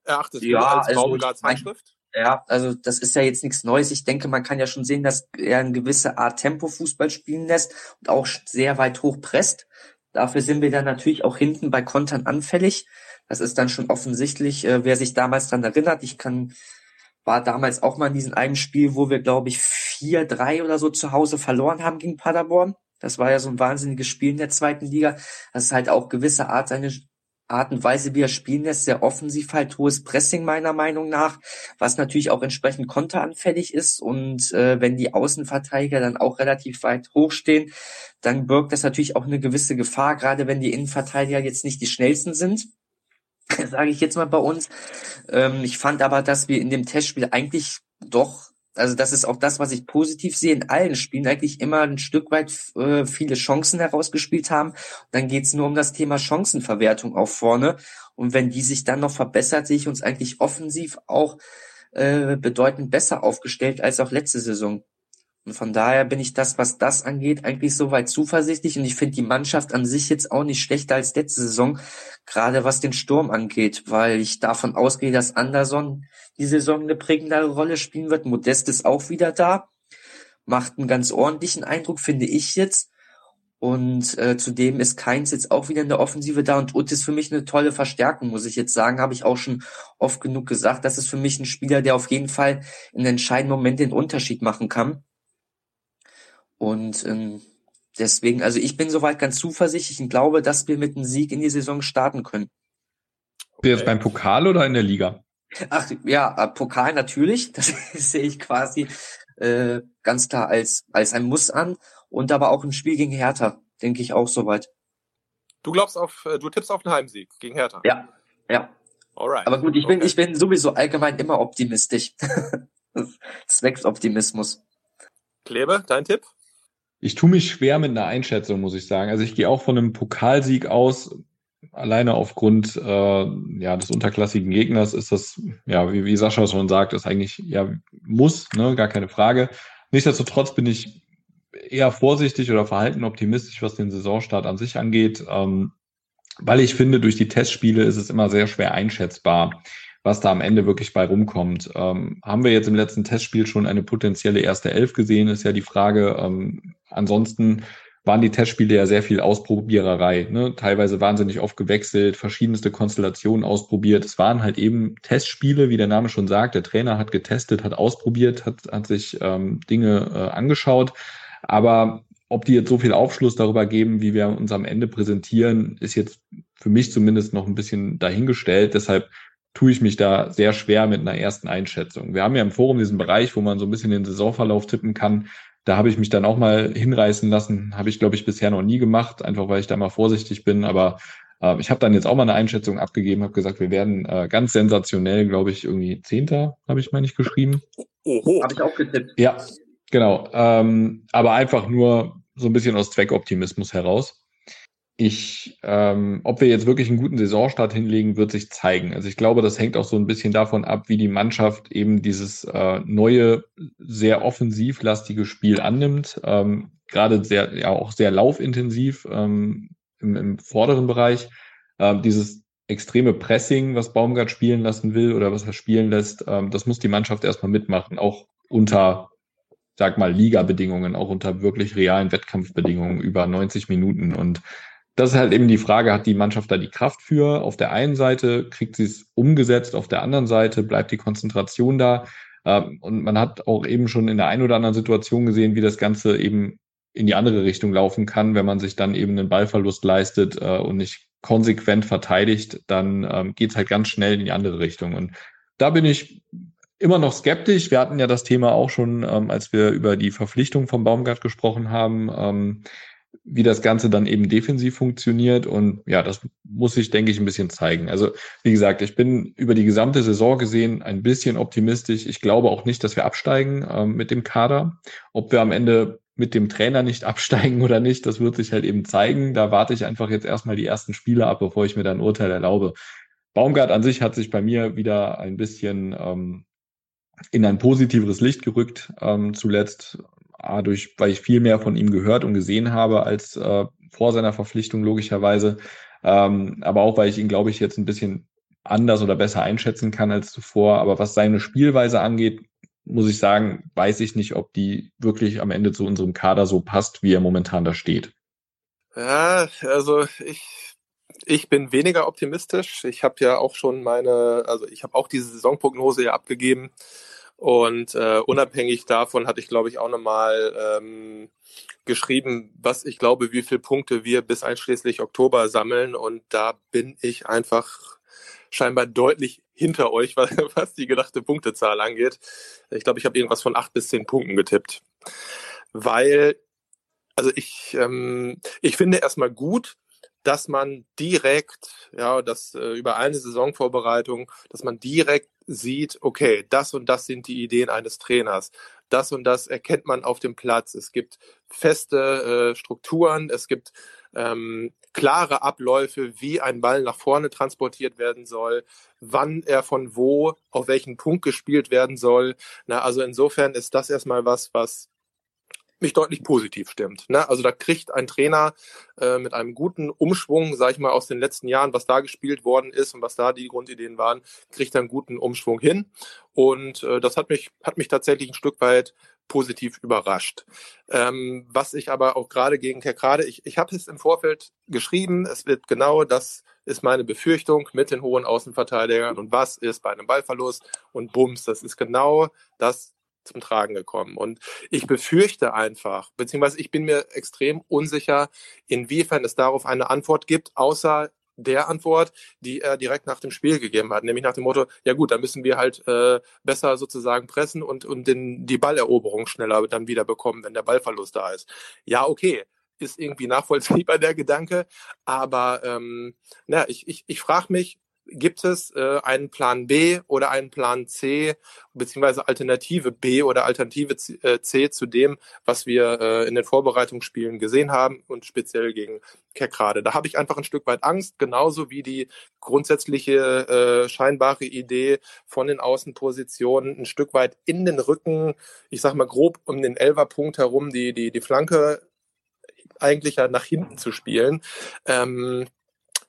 Speaker 2: erachtest ja, du als also Baumgarts Handschrift?
Speaker 3: Ja, also das ist ja jetzt nichts Neues. Ich denke, man kann ja schon sehen, dass er eine gewisse Art Tempo-Fußball spielen lässt und auch sehr weit hoch presst. Dafür sind wir dann natürlich auch hinten bei Kontern anfällig. Das ist dann schon offensichtlich, äh, wer sich damals dann erinnert. Ich kann, war damals auch mal in diesem einen Spiel, wo wir, glaube ich, vier, drei oder so zu Hause verloren haben gegen Paderborn. Das war ja so ein wahnsinniges Spiel in der zweiten Liga. Das ist halt auch gewisse Art seine Art und Weise, wie er spielen lässt, sehr offensiv halt, hohes Pressing meiner Meinung nach, was natürlich auch entsprechend konteranfällig ist und äh, wenn die Außenverteidiger dann auch relativ weit hochstehen, dann birgt das natürlich auch eine gewisse Gefahr, gerade wenn die Innenverteidiger jetzt nicht die schnellsten sind, sage ich jetzt mal bei uns. Ähm, ich fand aber, dass wir in dem Testspiel eigentlich doch also das ist auch das, was ich positiv sehe, in allen Spielen eigentlich immer ein Stück weit äh, viele Chancen herausgespielt haben. Und dann geht's nur um das Thema Chancenverwertung auch vorne. Und wenn die sich dann noch verbessert, sehe ich uns eigentlich offensiv auch äh, bedeutend besser aufgestellt als auch letzte Saison. Von daher bin ich das, was das angeht, eigentlich soweit zuversichtlich. Und ich finde die Mannschaft an sich jetzt auch nicht schlechter als letzte Saison, gerade was den Sturm angeht, weil ich davon ausgehe, dass Anderson die Saison eine prägendere Rolle spielen wird. Modest ist auch wieder da, macht einen ganz ordentlichen Eindruck, finde ich jetzt. Und äh, zudem ist Keins jetzt auch wieder in der Offensive da und Ut ist für mich eine tolle Verstärkung, muss ich jetzt sagen. Habe ich auch schon oft genug gesagt. Das ist für mich ein Spieler, der auf jeden Fall in entscheidenden Moment den Unterschied machen kann. Und ähm, deswegen, also ich bin soweit ganz zuversichtlich und glaube, dass wir mit einem Sieg in die Saison starten können.
Speaker 1: Okay. Jetzt beim Pokal oder in der Liga?
Speaker 3: Ach ja, äh, Pokal natürlich. Das sehe ich quasi äh, ganz klar als als ein Muss an und aber auch ein Spiel gegen Hertha, denke ich auch soweit.
Speaker 2: Du glaubst auf, äh, du tippst auf einen Heimsieg gegen Hertha.
Speaker 3: Ja, ja. Alright. Aber gut, ich bin okay. ich bin sowieso allgemein immer optimistisch. Zwecks Optimismus.
Speaker 2: Klebe, dein Tipp?
Speaker 1: Ich tue mich schwer mit einer Einschätzung, muss ich sagen. Also ich gehe auch von einem Pokalsieg aus. Alleine aufgrund äh, ja, des unterklassigen Gegners ist das, ja, wie, wie Sascha schon sagt, ist eigentlich ja muss, ne, gar keine Frage. Nichtsdestotrotz bin ich eher vorsichtig oder verhalten optimistisch, was den Saisonstart an sich angeht, ähm, weil ich finde, durch die Testspiele ist es immer sehr schwer einschätzbar, was da am Ende wirklich bei rumkommt. Ähm, haben wir jetzt im letzten Testspiel schon eine potenzielle erste Elf gesehen, ist ja die Frage. Ähm, ansonsten waren die Testspiele ja sehr viel Ausprobiererei. Ne? Teilweise wahnsinnig oft gewechselt, verschiedenste Konstellationen ausprobiert. Es waren halt eben Testspiele, wie der Name schon sagt. Der Trainer hat getestet, hat ausprobiert, hat, hat sich ähm, Dinge äh, angeschaut. Aber ob die jetzt so viel Aufschluss darüber geben, wie wir uns am Ende präsentieren, ist jetzt für mich zumindest noch ein bisschen dahingestellt. Deshalb tue ich mich da sehr schwer mit einer ersten Einschätzung. Wir haben ja im Forum diesen Bereich, wo man so ein bisschen den Saisonverlauf tippen kann. Da habe ich mich dann auch mal hinreißen lassen. Habe ich, glaube ich, bisher noch nie gemacht, einfach weil ich da mal vorsichtig bin. Aber äh, ich habe dann jetzt auch mal eine Einschätzung abgegeben, habe gesagt, wir werden äh, ganz sensationell, glaube ich, irgendwie Zehnter, habe ich mal nicht geschrieben.
Speaker 3: Oho. Habe ich auch getippt.
Speaker 1: Ja, genau. Ähm, aber einfach nur so ein bisschen aus Zweckoptimismus heraus. Ich, ähm, ob wir jetzt wirklich einen guten Saisonstart hinlegen, wird sich zeigen. Also ich glaube, das hängt auch so ein bisschen davon ab, wie die Mannschaft eben dieses äh, neue, sehr offensivlastige Spiel annimmt. Ähm, Gerade sehr, ja auch sehr laufintensiv ähm, im, im vorderen Bereich. Ähm, dieses extreme Pressing, was Baumgart spielen lassen will oder was er spielen lässt, ähm, das muss die Mannschaft erstmal mitmachen, auch unter, sag mal, Liga-Bedingungen, auch unter wirklich realen Wettkampfbedingungen über 90 Minuten. Und das ist halt eben die Frage, hat die Mannschaft da die Kraft für? Auf der einen Seite kriegt sie es umgesetzt, auf der anderen Seite bleibt die Konzentration da. Ähm, und man hat auch eben schon in der einen oder anderen Situation gesehen, wie das Ganze eben in die andere Richtung laufen kann, wenn man sich dann eben einen Ballverlust leistet äh, und nicht konsequent verteidigt, dann ähm, geht es halt ganz schnell in die andere Richtung. Und da bin ich immer noch skeptisch. Wir hatten ja das Thema auch schon, ähm, als wir über die Verpflichtung von Baumgart gesprochen haben. Wie das Ganze dann eben defensiv funktioniert. Und ja, das muss sich, denke ich, ein bisschen zeigen. Also, wie gesagt, ich bin über die gesamte Saison gesehen ein bisschen optimistisch. Ich glaube auch nicht, dass wir absteigen ähm, mit dem Kader. Ob wir am Ende mit dem Trainer nicht absteigen oder nicht, das wird sich halt eben zeigen. Da warte ich einfach jetzt erstmal die ersten Spiele ab, bevor ich mir da ein Urteil erlaube. Baumgart an sich hat sich bei mir wieder ein bisschen ähm, in ein positiveres Licht gerückt ähm, zuletzt. A, durch, weil ich viel mehr von ihm gehört und gesehen habe als äh, vor seiner Verpflichtung logischerweise, ähm, aber auch weil ich ihn, glaube ich, jetzt ein bisschen anders oder besser einschätzen kann als zuvor. Aber was seine Spielweise angeht, muss ich sagen, weiß ich nicht, ob die wirklich am Ende zu unserem Kader so passt, wie er momentan da steht.
Speaker 2: Ja, also ich, ich bin weniger optimistisch. Ich habe ja auch schon meine, also ich habe auch diese Saisonprognose ja abgegeben. Und äh, unabhängig davon hatte ich, glaube ich, auch nochmal ähm, geschrieben, was ich glaube, wie viele Punkte wir bis einschließlich Oktober sammeln. Und da bin ich einfach scheinbar deutlich hinter euch, was, was die gedachte Punktezahl angeht. Ich glaube, ich habe irgendwas von acht bis zehn Punkten getippt. Weil, also ich, ähm, ich finde erstmal gut, dass man direkt, ja, das äh, über eine Saisonvorbereitung, dass man direkt sieht, okay, das und das sind die Ideen eines Trainers. Das und das erkennt man auf dem Platz. Es gibt feste äh, Strukturen, es gibt ähm, klare Abläufe, wie ein Ball nach vorne transportiert werden soll, wann er von wo auf welchen Punkt gespielt werden soll. Na, also insofern ist das erstmal was, was mich deutlich positiv stimmt. Ne? Also da kriegt ein Trainer äh, mit einem guten Umschwung, sage ich mal, aus den letzten Jahren, was da gespielt worden ist und was da die Grundideen waren, kriegt einen guten Umschwung hin. Und äh, das hat mich, hat mich tatsächlich ein Stück weit positiv überrascht. Ähm, was ich aber auch gerade gegen Kerkrade, ich, ich habe es im Vorfeld geschrieben, es wird genau das ist meine Befürchtung mit den hohen Außenverteidigern und was ist bei einem Ballverlust und Bums, das ist genau das, zum Tragen gekommen. Und ich befürchte einfach, beziehungsweise ich bin mir extrem unsicher, inwiefern es darauf eine Antwort gibt, außer der Antwort, die er direkt nach dem Spiel gegeben hat, nämlich nach dem Motto, ja gut, dann müssen wir halt äh, besser sozusagen pressen und, und den, die Balleroberung schneller dann wieder bekommen, wenn der Ballverlust da ist. Ja, okay, ist irgendwie nachvollziehbar der Gedanke, aber ähm, na, ich, ich, ich frage mich, gibt es äh, einen Plan B oder einen Plan C beziehungsweise Alternative B oder Alternative C, äh, C zu dem, was wir äh, in den Vorbereitungsspielen gesehen haben und speziell gegen Kerkrade. Da habe ich einfach ein Stück weit Angst, genauso wie die grundsätzliche äh, scheinbare Idee von den Außenpositionen ein Stück weit in den Rücken, ich sag mal grob um den Elferpunkt herum, die, die, die Flanke eigentlich ja nach hinten zu spielen. Ähm,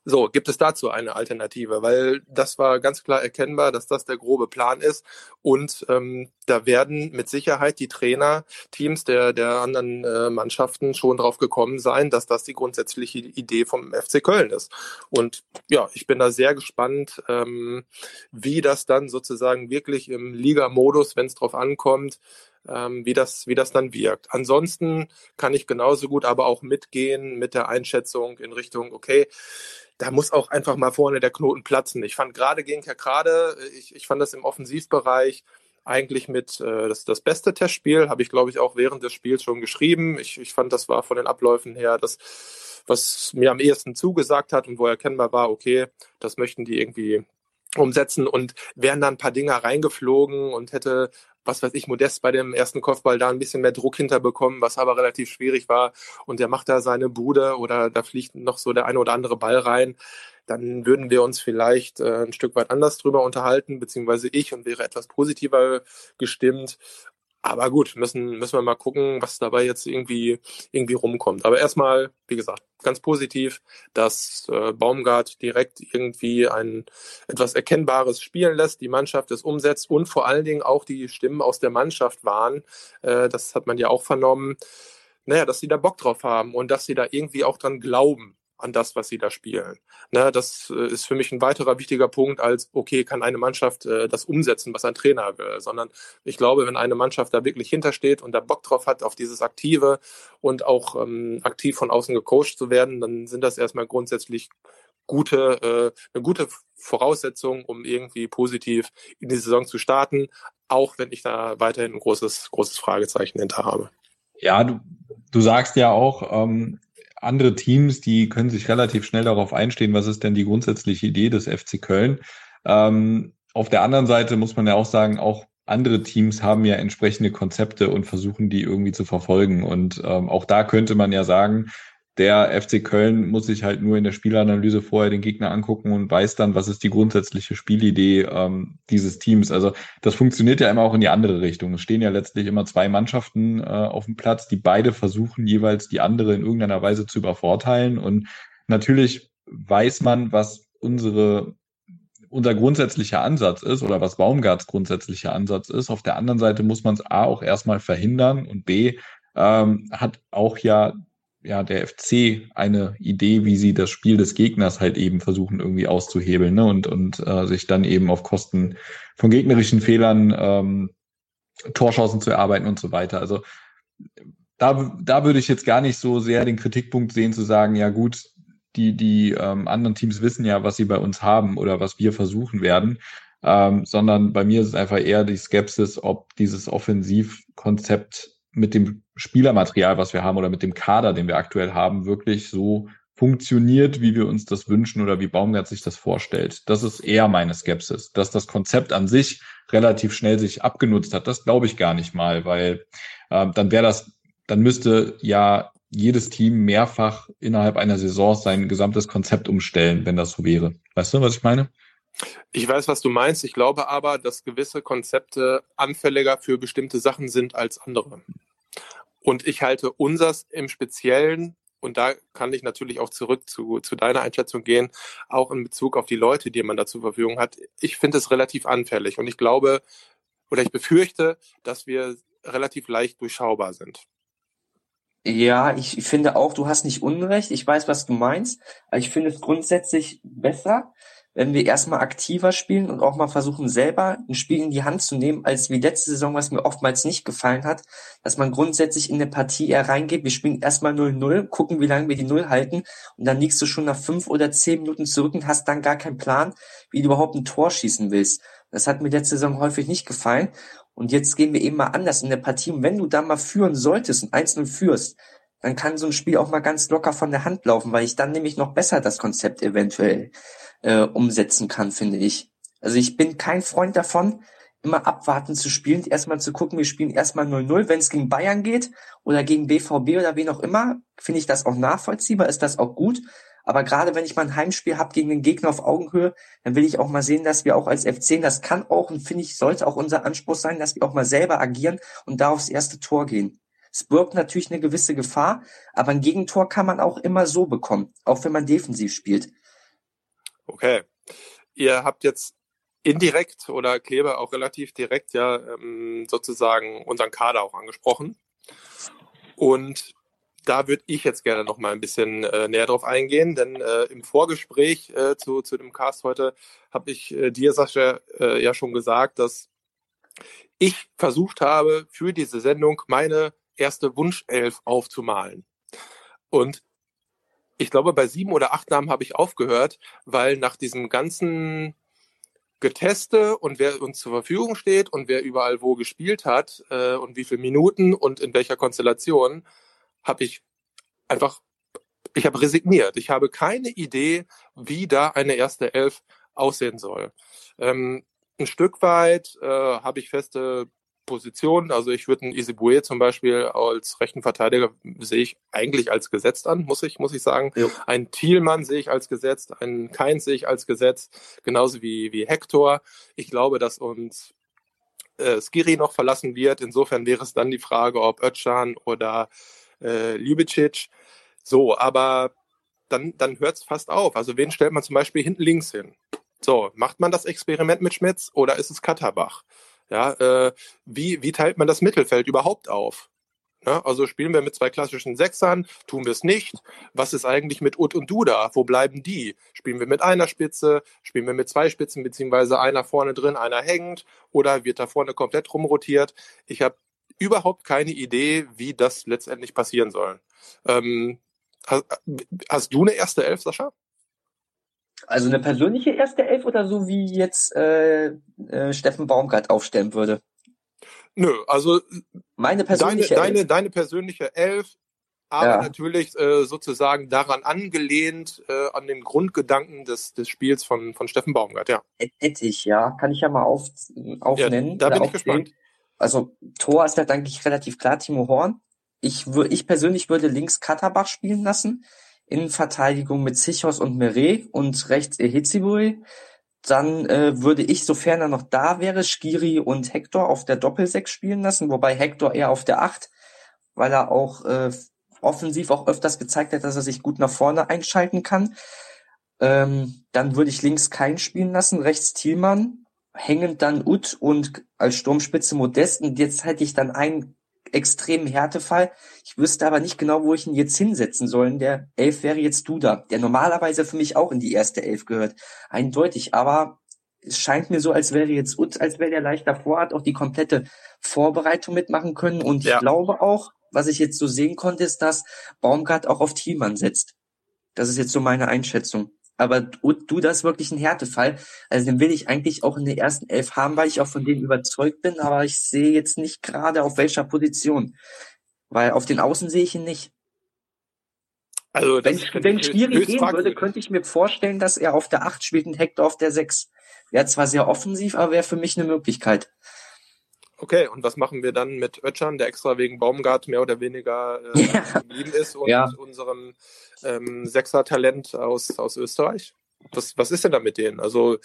Speaker 2: So, gibt es dazu eine Alternative? Weil das war ganz klar erkennbar, dass das der grobe Plan ist. Und ähm, da werden mit Sicherheit die Trainerteams der, der anderen äh, Mannschaften schon drauf gekommen sein, dass das die grundsätzliche Idee vom FC Köln ist. Und ja, ich bin da sehr gespannt, ähm, wie das dann sozusagen wirklich im Liga-Modus, wenn es drauf ankommt, ähm, wie, das, wie das dann wirkt. Ansonsten kann ich genauso gut aber auch mitgehen mit der Einschätzung in Richtung, okay, da muss auch einfach mal vorne der Knoten platzen. Ich fand gerade gegen Kerkrade, ich, ich fand das im Offensivbereich eigentlich mit äh, das, das beste Testspiel, habe ich glaube ich auch während des Spiels schon geschrieben. Ich, ich fand, das war von den Abläufen her das, was mir am ehesten zugesagt hat und wo erkennbar war, okay, das möchten die irgendwie umsetzen und wären dann ein paar Dinger reingeflogen und hätte was weiß ich, Modest bei dem ersten Kopfball da ein bisschen mehr Druck hinterbekommen, was aber relativ schwierig war. Und der macht da seine Bude oder da fliegt noch so der eine oder andere Ball rein. Dann würden wir uns vielleicht äh, ein Stück weit anders drüber unterhalten, beziehungsweise ich und wäre etwas positiver gestimmt. Aber gut, müssen, müssen wir mal gucken, was dabei jetzt irgendwie, irgendwie rumkommt. Aber erstmal, wie gesagt, ganz positiv, dass äh, Baumgart direkt irgendwie ein etwas Erkennbares spielen lässt, die Mannschaft es umsetzt und vor allen Dingen auch die Stimmen aus der Mannschaft waren. Äh, das hat man ja auch vernommen. Naja, dass sie da Bock drauf haben und dass sie da irgendwie auch dran glauben an das, was sie da spielen. Ne, das äh, ist für mich ein weiterer wichtiger Punkt als, okay, kann eine Mannschaft äh, das umsetzen, was ein Trainer will, sondern ich glaube, wenn eine Mannschaft da wirklich hintersteht und da Bock drauf hat, auf dieses Aktive und auch ähm, aktiv von außen gecoacht zu werden, dann sind das erstmal grundsätzlich gute, äh, eine gute Voraussetzung, um irgendwie positiv in die Saison zu starten, auch wenn ich da weiterhin ein großes, großes Fragezeichen hinter habe.
Speaker 1: Ja, du, du sagst ja auch, ähm, andere Teams, die können sich relativ schnell darauf einstehen, was ist denn die grundsätzliche Idee des FC Köln. Ähm, auf der anderen Seite muss man ja auch sagen, auch andere Teams haben ja entsprechende Konzepte und versuchen die irgendwie zu verfolgen. Und ähm, auch da könnte man ja sagen, der FC Köln muss sich halt nur in der Spielanalyse vorher den Gegner angucken und weiß dann, was ist die grundsätzliche Spielidee ähm, dieses Teams. Also das funktioniert ja immer auch in die andere Richtung. Es stehen ja letztlich immer zwei Mannschaften äh, auf dem Platz, die beide versuchen jeweils die andere in irgendeiner Weise zu übervorteilen. Und natürlich weiß man, was unsere unser grundsätzlicher Ansatz ist oder was Baumgarts grundsätzlicher Ansatz ist. Auf der anderen Seite muss man es A auch erstmal verhindern und B ähm, hat auch ja ja, der FC eine Idee, wie sie das Spiel des Gegners halt eben versuchen irgendwie auszuhebeln ne? und, und äh, sich dann eben auf Kosten von gegnerischen Fehlern ähm, Torschancen zu erarbeiten und so weiter. Also da, da würde ich jetzt gar nicht so sehr den Kritikpunkt sehen, zu sagen, ja gut, die, die ähm, anderen Teams wissen ja, was sie bei uns haben oder was wir versuchen werden, ähm, sondern bei mir ist es einfach eher die Skepsis, ob dieses Offensivkonzept mit dem Spielermaterial, was wir haben oder mit dem Kader, den wir aktuell haben, wirklich so funktioniert, wie wir uns das wünschen oder wie Baumgart sich das vorstellt. Das ist eher meine Skepsis. Dass das Konzept an sich relativ schnell sich abgenutzt hat, das glaube ich gar nicht mal, weil äh, dann wäre das, dann müsste ja jedes Team mehrfach innerhalb einer Saison sein gesamtes Konzept umstellen, wenn das so wäre. Weißt du, was ich meine?
Speaker 2: Ich weiß, was du meinst. Ich glaube aber, dass gewisse Konzepte anfälliger für bestimmte Sachen sind als andere. Und ich halte unsers im Speziellen, und da kann ich natürlich auch zurück zu, zu deiner Einschätzung gehen, auch in Bezug auf die Leute, die man da zur Verfügung hat. Ich finde es relativ anfällig und ich glaube oder ich befürchte, dass wir relativ leicht durchschaubar sind.
Speaker 3: Ja, ich finde auch, du hast nicht Unrecht. Ich weiß, was du meinst. Ich finde es grundsätzlich besser, wenn wir erstmal aktiver spielen und auch mal versuchen, selber ein Spiel in die Hand zu nehmen, als wie letzte Saison, was mir oftmals nicht gefallen hat, dass man grundsätzlich in eine Partie eher reingeht. Wir spielen erstmal 0-0, gucken, wie lange wir die Null halten und dann liegst du schon nach fünf oder zehn Minuten zurück und hast dann gar keinen Plan, wie du überhaupt ein Tor schießen willst. Das hat mir letzte Saison häufig nicht gefallen. Und jetzt gehen wir eben mal anders in der Partie. Und wenn du da mal führen solltest und 1-0 führst, dann kann so ein Spiel auch mal ganz locker von der Hand laufen, weil ich dann nämlich noch besser das Konzept eventuell äh, umsetzen kann, finde ich. Also ich bin kein Freund davon, immer abwarten zu spielen, erstmal zu gucken, wir spielen erstmal 0-0, wenn es gegen Bayern geht oder gegen BVB oder wen auch immer, finde ich das auch nachvollziehbar, ist das auch gut. Aber gerade wenn ich mal ein Heimspiel habe gegen den Gegner auf Augenhöhe, dann will ich auch mal sehen, dass wir auch als F10, das kann auch und finde ich, sollte auch unser Anspruch sein, dass wir auch mal selber agieren und da aufs erste Tor gehen. Es birgt natürlich eine gewisse Gefahr, aber ein Gegentor kann man auch immer so bekommen, auch wenn man defensiv spielt.
Speaker 2: Okay. Ihr habt jetzt indirekt oder Kleber auch relativ direkt ja ähm, sozusagen unseren Kader auch angesprochen. Und da würde ich jetzt gerne noch mal ein bisschen äh, näher drauf eingehen, denn äh, im Vorgespräch äh, zu, zu dem Cast heute habe ich äh, dir, Sascha, äh, ja schon gesagt, dass ich versucht habe, für diese Sendung meine erste Wunschelf aufzumalen. Und ich glaube, bei sieben oder acht Namen habe ich aufgehört, weil nach diesem ganzen Geteste und wer uns zur Verfügung steht und wer überall wo gespielt hat äh, und wie viele Minuten und in welcher Konstellation, habe ich einfach, ich habe resigniert. Ich habe keine Idee, wie da eine erste Elf aussehen soll. Ähm, ein Stück weit äh, habe ich feste Positionen. Also ich würde einen Isibue zum Beispiel als rechten Verteidiger sehe ich eigentlich als gesetzt an, muss ich, muss ich sagen. Jo. Ein Thielmann sehe ich als gesetzt, einen Keins sehe ich als gesetzt, genauso wie, wie Hector. Ich glaube, dass uns äh, Skiri noch verlassen wird. Insofern wäre es dann die Frage, ob Özcan oder äh, Ljubicic. So, aber dann, dann hört es fast auf. Also wen stellt man zum Beispiel hinten links hin? So, macht man das Experiment mit Schmitz oder ist es Katterbach? Ja, äh, wie, wie teilt man das Mittelfeld überhaupt auf? Ja, also spielen wir mit zwei klassischen Sechsern, tun wir es nicht. Was ist eigentlich mit Ut und Duda? Wo bleiben die? Spielen wir mit einer Spitze? Spielen wir mit zwei Spitzen, beziehungsweise einer vorne drin, einer hängend? Oder wird da vorne komplett rumrotiert? Ich habe überhaupt keine Idee, wie das letztendlich passieren soll. Ähm, hast, hast du eine erste Elf, Sascha?
Speaker 3: Also eine persönliche erste Elf oder so wie jetzt äh, äh, Steffen Baumgart aufstellen würde?
Speaker 2: Nö, also meine persönliche deine, Elf. Deine, deine persönliche Elf, aber ja. natürlich äh, sozusagen daran angelehnt äh, an den Grundgedanken des, des Spiels von, von Steffen Baumgart, ja.
Speaker 3: Hätte ich, ja. Kann ich ja mal auf, aufnennen. Ja,
Speaker 2: da bin ich gespannt.
Speaker 3: Also Tor ist ja eigentlich relativ klar, Timo Horn. Ich, ich persönlich würde links Katterbach spielen lassen. Innenverteidigung mit Zichos und Meret und rechts Ehizibui. Dann äh, würde ich, sofern er noch da wäre, Skiri und Hector auf der Doppelsechs spielen lassen, wobei Hector eher auf der Acht, weil er auch äh, offensiv auch öfters gezeigt hat, dass er sich gut nach vorne einschalten kann. Ähm, dann würde ich links keinen spielen lassen, rechts Thielmann, hängend dann Ut und als Sturmspitze Modest. Und jetzt hätte ich dann einen extremen Härtefall. Ich wüsste aber nicht genau, wo ich ihn jetzt hinsetzen soll. Der Elf wäre jetzt Duda, der normalerweise für mich auch in die erste Elf gehört. Eindeutig, aber es scheint mir so, als wäre jetzt Ut, als wäre der leicht davor, hat auch die komplette Vorbereitung mitmachen können. Und ich ja. glaube auch, was ich jetzt so sehen konnte, ist, dass Baumgart auch auf Thielmann setzt. Das ist jetzt so meine Einschätzung. Aber du das wirklich ein Härtefall. Also den will ich eigentlich auch in der ersten Elf haben, weil ich auch von dem überzeugt bin. Aber ich sehe jetzt nicht gerade auf welcher Position. Weil auf den Außen sehe ich ihn nicht. Also wenn, wenn Schwierig gehen würde, könnte ich mir vorstellen, dass er auf der 8 spielt und Hector auf der 6. Wäre zwar sehr offensiv, aber wäre für mich eine Möglichkeit.
Speaker 2: Okay, und was machen wir dann mit Ötchan, der extra wegen Baumgart mehr oder weniger äh, ja. geblieben ist und ja. unserem ähm, Sechser-Talent aus, aus Österreich? Was, was ist denn da mit denen? Also,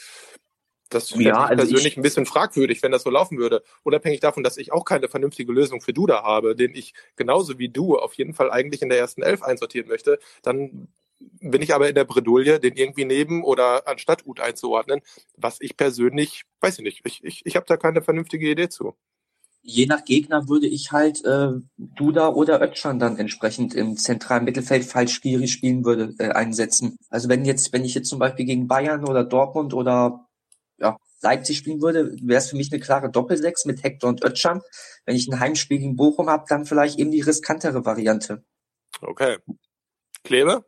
Speaker 2: das finde ja, ich also persönlich ich, ein bisschen fragwürdig, wenn das so laufen würde. Unabhängig davon, dass ich auch keine vernünftige Lösung für Duda habe, den ich genauso wie du auf jeden Fall eigentlich in der ersten Elf einsortieren möchte, dann bin ich aber in der Bredouille, den irgendwie neben oder anstatt Ut einzuordnen, was ich persönlich, weiß ich nicht, ich, ich, ich habe da keine vernünftige Idee zu.
Speaker 3: Je nach Gegner würde ich halt äh, Duda oder Özcan dann entsprechend im zentralen Mittelfeld, falls Skiri spielen würde, äh, einsetzen. Also wenn jetzt, wenn ich jetzt zum Beispiel gegen Bayern oder Dortmund oder ja, Leipzig spielen würde, wäre es für mich eine klare Doppelsechs mit Hector und Özcan. Wenn ich ein Heimspiel gegen Bochum habe, dann vielleicht eben die riskantere Variante.
Speaker 2: Okay. Klebe?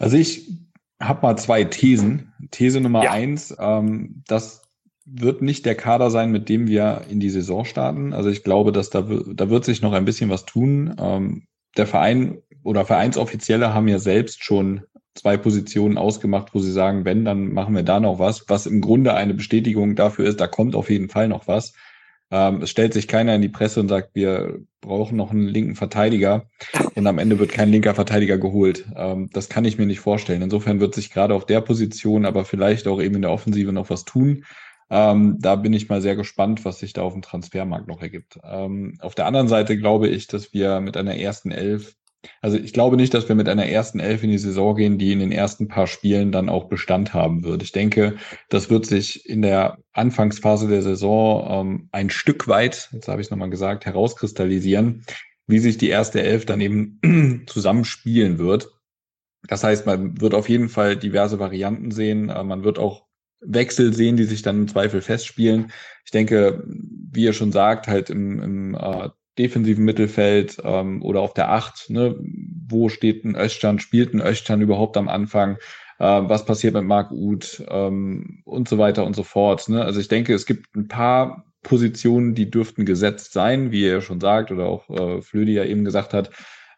Speaker 1: Also ich habe mal zwei Thesen. These Nummer ja. eins, ähm, das wird nicht der Kader sein, mit dem wir in die Saison starten. Also ich glaube, dass da, da wird sich noch ein bisschen was tun. Ähm, der Verein oder Vereinsoffizielle haben ja selbst schon zwei Positionen ausgemacht, wo sie sagen, wenn, dann machen wir da noch was, was im Grunde eine Bestätigung dafür ist, da kommt auf jeden Fall noch was. Ähm, es stellt sich keiner in die Presse und sagt, wir brauchen noch einen linken Verteidiger und am Ende wird kein linker Verteidiger geholt. Ähm, das kann ich mir nicht vorstellen. Insofern wird sich gerade auf der Position, aber vielleicht auch eben in der Offensive noch was tun. Ähm, da bin ich mal sehr gespannt, was sich da auf dem Transfermarkt noch ergibt. Ähm, auf der anderen Seite glaube ich, dass wir mit einer ersten Elf Also ich glaube nicht, dass wir mit einer ersten Elf in die Saison gehen, die in den ersten paar Spielen dann auch Bestand haben wird. Ich denke, das wird sich in der Anfangsphase der Saison ähm, ein Stück weit, jetzt habe ich es nochmal gesagt, herauskristallisieren, wie sich die erste Elf dann eben zusammenspielen wird. Das heißt, man wird auf jeden Fall diverse Varianten sehen. Äh, man wird auch Wechsel sehen, die sich dann im Zweifel festspielen. Ich denke, wie ihr schon sagt, halt im, im äh, defensiven Mittelfeld ähm, oder auf der Acht, ne, wo steht ein Östern, spielt ein Östern überhaupt am Anfang, äh, was passiert mit Marc Uth ähm, und so weiter und so fort. Ne? Also ich denke, es gibt ein paar Positionen, die dürften gesetzt sein, wie ihr schon sagt oder auch äh, Flödi ja eben gesagt hat,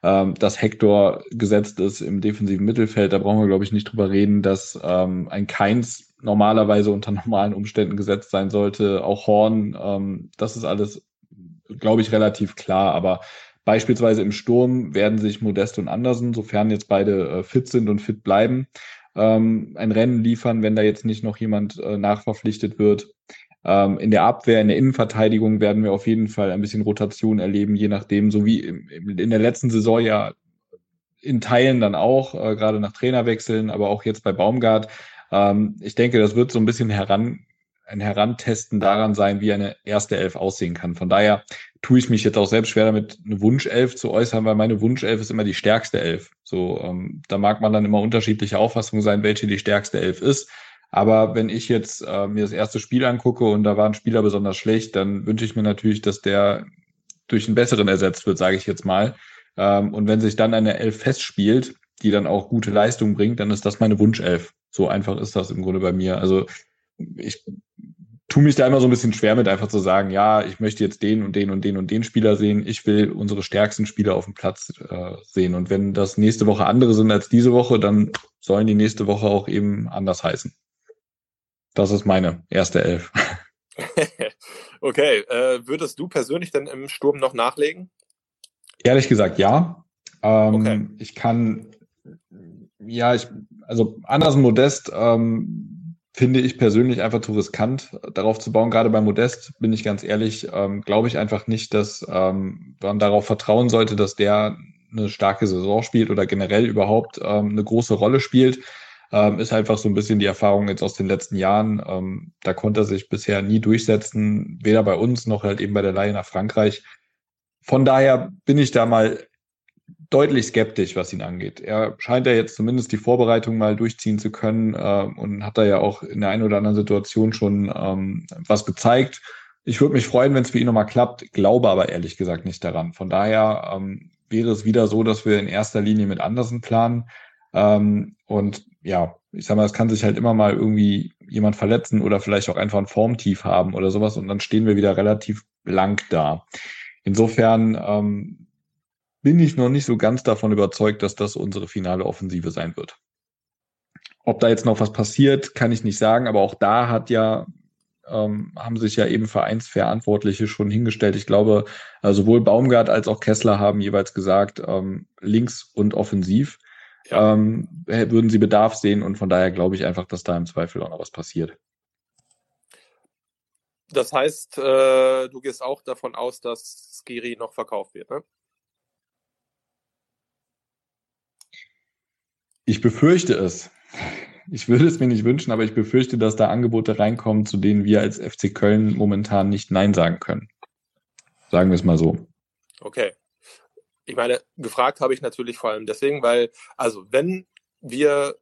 Speaker 1: ähm, dass Hector gesetzt ist im defensiven Mittelfeld. Da brauchen wir, glaube ich, nicht drüber reden, dass ähm, ein Keins normalerweise unter normalen Umständen gesetzt sein sollte. Auch Horn, ähm, das ist alles, glaube ich, relativ klar. Aber beispielsweise im Sturm werden sich Modest und Andersen, sofern jetzt beide äh, fit sind und fit bleiben, ähm, ein Rennen liefern, wenn da jetzt nicht noch jemand äh, nachverpflichtet wird. Ähm, in der Abwehr, in der Innenverteidigung werden wir auf jeden Fall ein bisschen Rotation erleben, je nachdem, so wie in der letzten Saison ja in Teilen dann auch, äh, gerade nach Trainerwechseln, aber auch jetzt bei Baumgart. Ähm, ich denke, das wird so ein bisschen heran, ein Herantesten daran sein, wie eine erste Elf aussehen kann. Von daher tue ich mich jetzt auch selbst schwer damit, eine Wunschelf zu äußern, weil meine Wunschelf ist immer die stärkste Elf. So, ähm, da mag man dann immer unterschiedliche Auffassungen sein, welche die stärkste Elf ist. Aber wenn ich jetzt äh, mir das erste Spiel angucke und da war Spieler besonders schlecht, dann wünsche ich mir natürlich, dass der durch einen besseren ersetzt wird, sage ich jetzt mal. Ähm, und wenn sich dann eine Elf festspielt, die dann auch gute Leistung bringt, dann ist das meine Wunschelf. So einfach ist das im Grunde bei mir. Also ich tue mich da immer so ein bisschen schwer mit, einfach zu sagen, ja, ich möchte jetzt den und den und den und den Spieler sehen. Ich will unsere stärksten Spieler auf dem Platz äh, sehen. Und wenn das nächste Woche andere sind als diese Woche, dann sollen die nächste Woche auch eben anders heißen. Das ist meine erste Elf.
Speaker 2: okay, äh, würdest du persönlich denn im Sturm noch nachlegen?
Speaker 1: Ehrlich gesagt, ja. Ähm, okay. Ich kann, ja, ich, also Andersen Modest ähm, finde ich persönlich einfach zu riskant, darauf zu bauen. Gerade bei Modest, bin ich ganz ehrlich, ähm, glaube ich einfach nicht, dass ähm, man darauf vertrauen sollte, dass der eine starke Saison spielt oder generell überhaupt ähm, eine große Rolle spielt ähm, ist einfach so ein bisschen die Erfahrung jetzt aus den letzten Jahren. Ähm, da konnte er sich bisher nie durchsetzen, weder bei uns noch halt eben bei der Leihe nach Frankreich. Von daher bin ich da mal deutlich skeptisch, was ihn angeht. Er scheint ja jetzt zumindest die Vorbereitung mal durchziehen zu können äh, und hat da ja auch in der einen oder anderen Situation schon ähm, was gezeigt. Ich würde mich freuen, wenn es für ihn nochmal klappt, glaube aber ehrlich gesagt nicht daran. Von daher ähm, wäre es wieder so, dass wir in erster Linie mit Andersen planen. Ähm, und ja, ich sag mal, es kann sich halt immer mal irgendwie jemand verletzen oder vielleicht auch einfach ein Formtief haben oder sowas und dann stehen wir wieder relativ blank da. Insofern ähm, bin ich noch nicht so ganz davon überzeugt, dass das unsere finale Offensive sein wird. Ob da jetzt noch was passiert, kann ich nicht sagen, aber auch da hat ja ähm, haben sich ja eben Vereinsverantwortliche schon hingestellt. Ich glaube, äh, sowohl Baumgart als auch Kessler haben jeweils gesagt, ähm, links und offensiv ja. ähm, würden sie Bedarf sehen und von daher glaube ich einfach, dass da im Zweifel auch noch was passiert.
Speaker 2: Das heißt, äh, du gehst auch davon aus, dass Skiri noch verkauft wird, ne?
Speaker 1: Ich befürchte es. Ich würde es mir nicht wünschen, aber ich befürchte, dass da Angebote reinkommen, zu denen wir als FC Köln momentan nicht Nein sagen können. Sagen wir es mal so.
Speaker 2: Okay ich meine, gefragt habe ich natürlich vor allem deswegen, weil, also wenn wir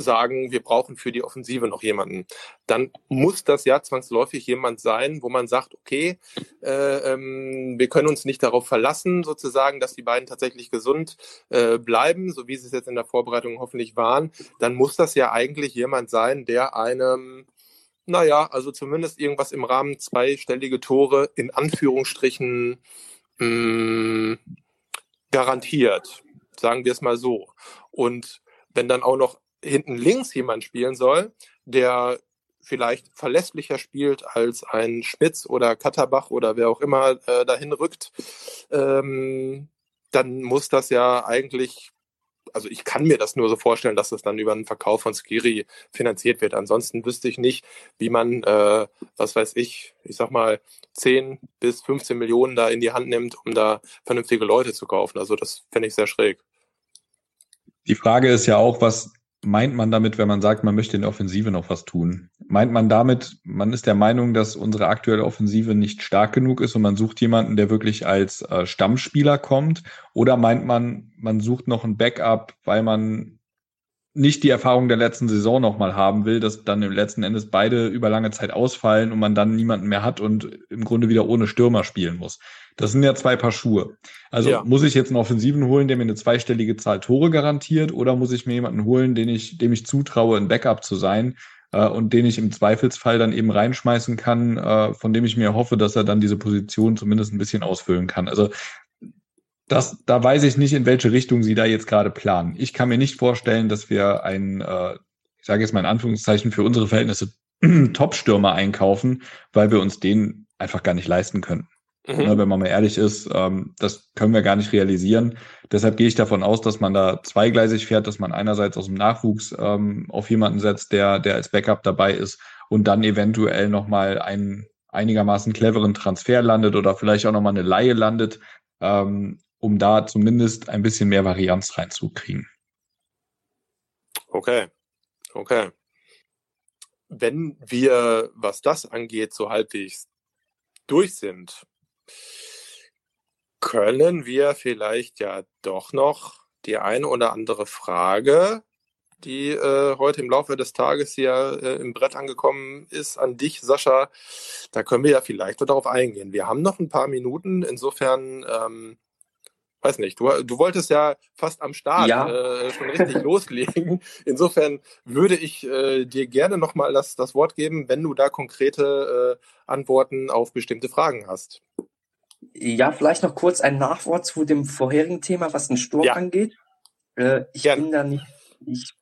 Speaker 2: sagen, wir brauchen für die Offensive noch jemanden, dann muss das ja zwangsläufig jemand sein, wo man sagt, okay, äh, ähm, wir können uns nicht darauf verlassen, sozusagen, dass die beiden tatsächlich gesund äh, bleiben, so wie sie es jetzt in der Vorbereitung hoffentlich waren. Dann muss das ja eigentlich jemand sein, der einem naja, also zumindest irgendwas im Rahmen zweistellige Tore in Anführungsstrichen mh, mm, garantiert, sagen wir es mal so. Und wenn dann auch noch hinten links jemand spielen soll, der vielleicht verlässlicher spielt als ein Schmitz oder Katterbach oder wer auch immer äh, dahin rückt, ähm, dann muss das ja eigentlich also ich kann mir das nur so vorstellen, dass das dann über einen Verkauf von Skiri finanziert wird. Ansonsten wüsste ich nicht, wie man, äh, was weiß ich, ich sag mal, 10 bis 15 Millionen da in die Hand nimmt, um da vernünftige Leute zu kaufen. Also das fände ich sehr schräg.
Speaker 1: Die Frage ist ja auch, was meint man damit, wenn man sagt, man möchte in der Offensive noch was tun? Meint man damit, man ist der Meinung, dass unsere aktuelle Offensive nicht stark genug ist und man sucht jemanden, der wirklich als äh, Stammspieler kommt? Oder meint man, man sucht noch ein Backup, weil man nicht die Erfahrung der letzten Saison nochmal haben will, dass dann im letzten Endes beide über lange Zeit ausfallen und man dann niemanden mehr hat und im Grunde wieder ohne Stürmer spielen muss. Das sind ja zwei Paar Schuhe. Also ja. muss ich jetzt einen Offensiven holen, der mir eine zweistellige Zahl Tore garantiert, oder muss ich mir jemanden holen, den ich, dem ich zutraue, ein Backup zu sein äh, und den ich im Zweifelsfall dann eben reinschmeißen kann, äh, von dem ich mir hoffe, dass er dann diese Position zumindest ein bisschen ausfüllen kann. Also das, da weiß ich nicht, in welche Richtung Sie da jetzt gerade planen. Ich kann mir nicht vorstellen, dass wir einen, äh, ich sage jetzt mal in Anführungszeichen, für unsere Verhältnisse Top-Stürmer einkaufen, weil wir uns den einfach gar nicht leisten können. Mhm. Ne, wenn man mal ehrlich ist, ähm, das können wir gar nicht realisieren. Deshalb gehe ich davon aus, dass man da zweigleisig fährt, dass man einerseits aus dem Nachwuchs ähm, auf jemanden setzt, der, der als Backup dabei ist und dann eventuell nochmal einen einigermaßen cleveren Transfer landet oder vielleicht auch nochmal eine Laie landet, ähm, um da zumindest ein bisschen mehr Varianz reinzukriegen.
Speaker 2: Okay, okay. Wenn wir, was das angeht, so halbwegs durch sind, können wir vielleicht ja doch noch die eine oder andere Frage, die äh, heute im Laufe des Tages hier äh, im Brett angekommen ist, an dich, Sascha. Da können wir ja vielleicht darauf eingehen. Wir haben noch ein paar Minuten. Insofern ähm, weiß nicht, du, du wolltest ja fast am Start ja. äh, schon richtig loslegen. Insofern würde ich äh, dir gerne nochmal das, das Wort geben, wenn du da konkrete äh, Antworten auf bestimmte Fragen hast.
Speaker 3: Ja, vielleicht noch kurz ein Nachwort zu dem vorherigen Thema, was den Sturm ja. angeht. Äh, ich Gerne. bin da nicht, ich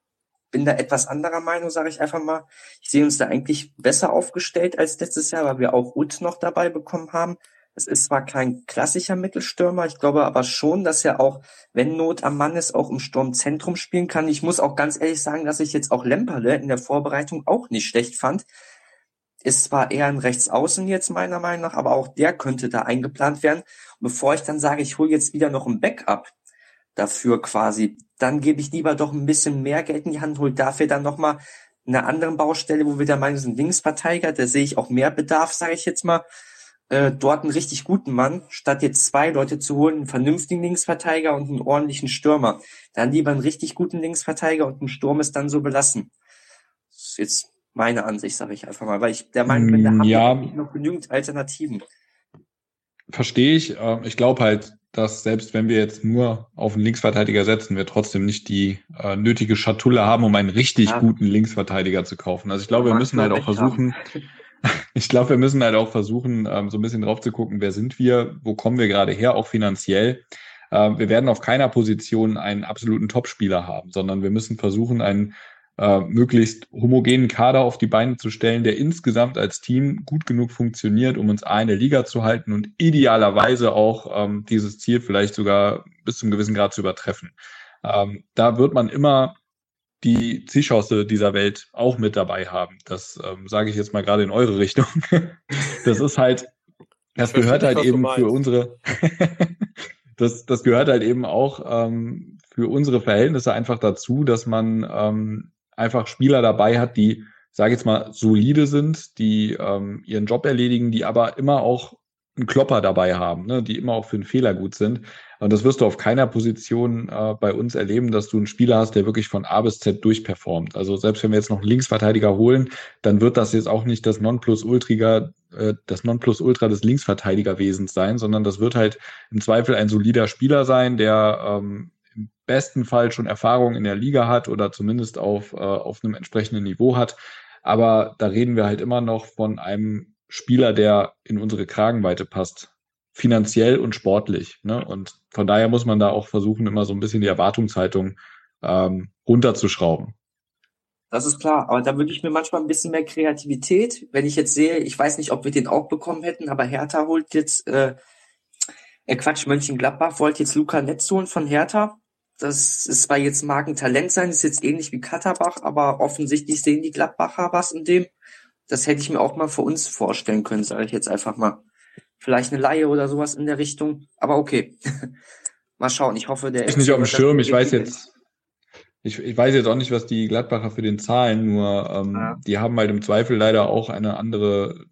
Speaker 3: bin da etwas anderer Meinung, sage ich einfach mal. Ich sehe uns da eigentlich besser aufgestellt als letztes Jahr, weil wir auch Ut noch dabei bekommen haben. Es ist zwar kein klassischer Mittelstürmer, ich glaube aber schon, dass er auch, wenn Not am Mann ist, auch im Sturmzentrum spielen kann. Ich muss auch ganz ehrlich sagen, dass ich jetzt auch Lemperle in der Vorbereitung auch nicht schlecht fand. Ist zwar eher ein Rechtsaußen jetzt meiner Meinung nach, aber auch der könnte da eingeplant werden. Und bevor ich dann sage, ich hole jetzt wieder noch ein Backup dafür quasi, dann gebe ich lieber doch ein bisschen mehr Geld in die Hand, hole dafür dann nochmal eine andere Baustelle, wo wir der Meinung sind, Linksverteidiger, da sehe ich auch mehr Bedarf, sage ich jetzt mal äh, dort einen richtig guten Mann, statt jetzt zwei Leute zu holen, einen vernünftigen Linksverteidiger und einen ordentlichen Stürmer. Dann lieber einen richtig guten Linksverteidiger und einen Sturm ist dann so belassen. Das ist jetzt meine Ansicht, sage ich einfach mal, weil ich der Meinung bin, da haben ja, wir noch genügend Alternativen.
Speaker 1: Verstehe ich. Ähm, ich glaube halt, dass selbst wenn wir jetzt nur auf einen Linksverteidiger setzen, wir trotzdem nicht die äh, nötige Schatulle haben, um einen richtig ja. guten Linksverteidiger zu kaufen. Also ich glaube, wir müssen halt auch versuchen, ich glaube, wir müssen halt auch versuchen, ähm, so ein bisschen drauf zu gucken, wer sind wir, wo kommen wir gerade her, auch finanziell. Ähm, wir werden auf keiner Position einen absoluten Topspieler haben, sondern wir müssen versuchen, einen äh, möglichst homogenen Kader auf die Beine zu stellen, der insgesamt als Team gut genug funktioniert, um uns eine Liga zu halten und idealerweise auch ähm, dieses Ziel vielleicht sogar bis zum gewissen Grad zu übertreffen. Da wird man immer die Zielchance dieser Welt auch mit dabei haben. Das ähm, sage ich jetzt mal gerade in eure Richtung. das ist halt, das gehört halt eben für unsere, das, das gehört halt eben auch ähm, für unsere Verhältnisse einfach dazu, dass man ähm, einfach Spieler dabei hat, die, sage jetzt mal, solide sind, die ähm, ihren Job erledigen, die aber immer auch einen Klopper dabei haben, ne, die immer auch für einen Fehler gut sind. Und das wirst du auf keiner Position äh, bei uns erleben, dass du einen Spieler hast, der wirklich von A bis Z durchperformt. Also selbst wenn wir jetzt noch einen Linksverteidiger holen, dann wird das jetzt auch nicht das Nonplusultra, äh, das Nonplusultra des Linksverteidigerwesens sein, sondern das wird halt im Zweifel ein solider Spieler sein, der ähm, im besten Fall schon Erfahrung in der Liga hat oder zumindest auf, äh, auf einem entsprechenden Niveau hat. Aber da reden wir halt immer noch von einem Spieler, der in unsere Kragenweite passt finanziell und sportlich. Ne? Und von daher muss man da auch versuchen, immer so ein bisschen die Erwartungshaltung ähm, runterzuschrauben.
Speaker 3: Das ist klar, aber da würde ich mir manchmal ein bisschen mehr Kreativität, wenn ich jetzt sehe, ich weiß nicht, ob wir den auch bekommen hätten, aber Hertha holt jetzt, äh, äh Quatsch, Mönchengladbach wollte jetzt Luca Netz holen von Hertha Das ist zwar jetzt Markentalent sein, ist jetzt ähnlich wie Katterbach, aber offensichtlich sehen die Gladbacher was in dem. Das hätte ich mir auch mal für uns vorstellen können, sage ich jetzt einfach mal. Vielleicht eine Laie oder sowas in der Richtung, aber okay. mal schauen, ich hoffe, der
Speaker 1: ist nicht auf dem Schirm, ich weiß jetzt, ich, ich weiß jetzt auch nicht, was die Gladbacher für den zahlen, nur ähm, ja. die haben halt im Zweifel leider auch eine andere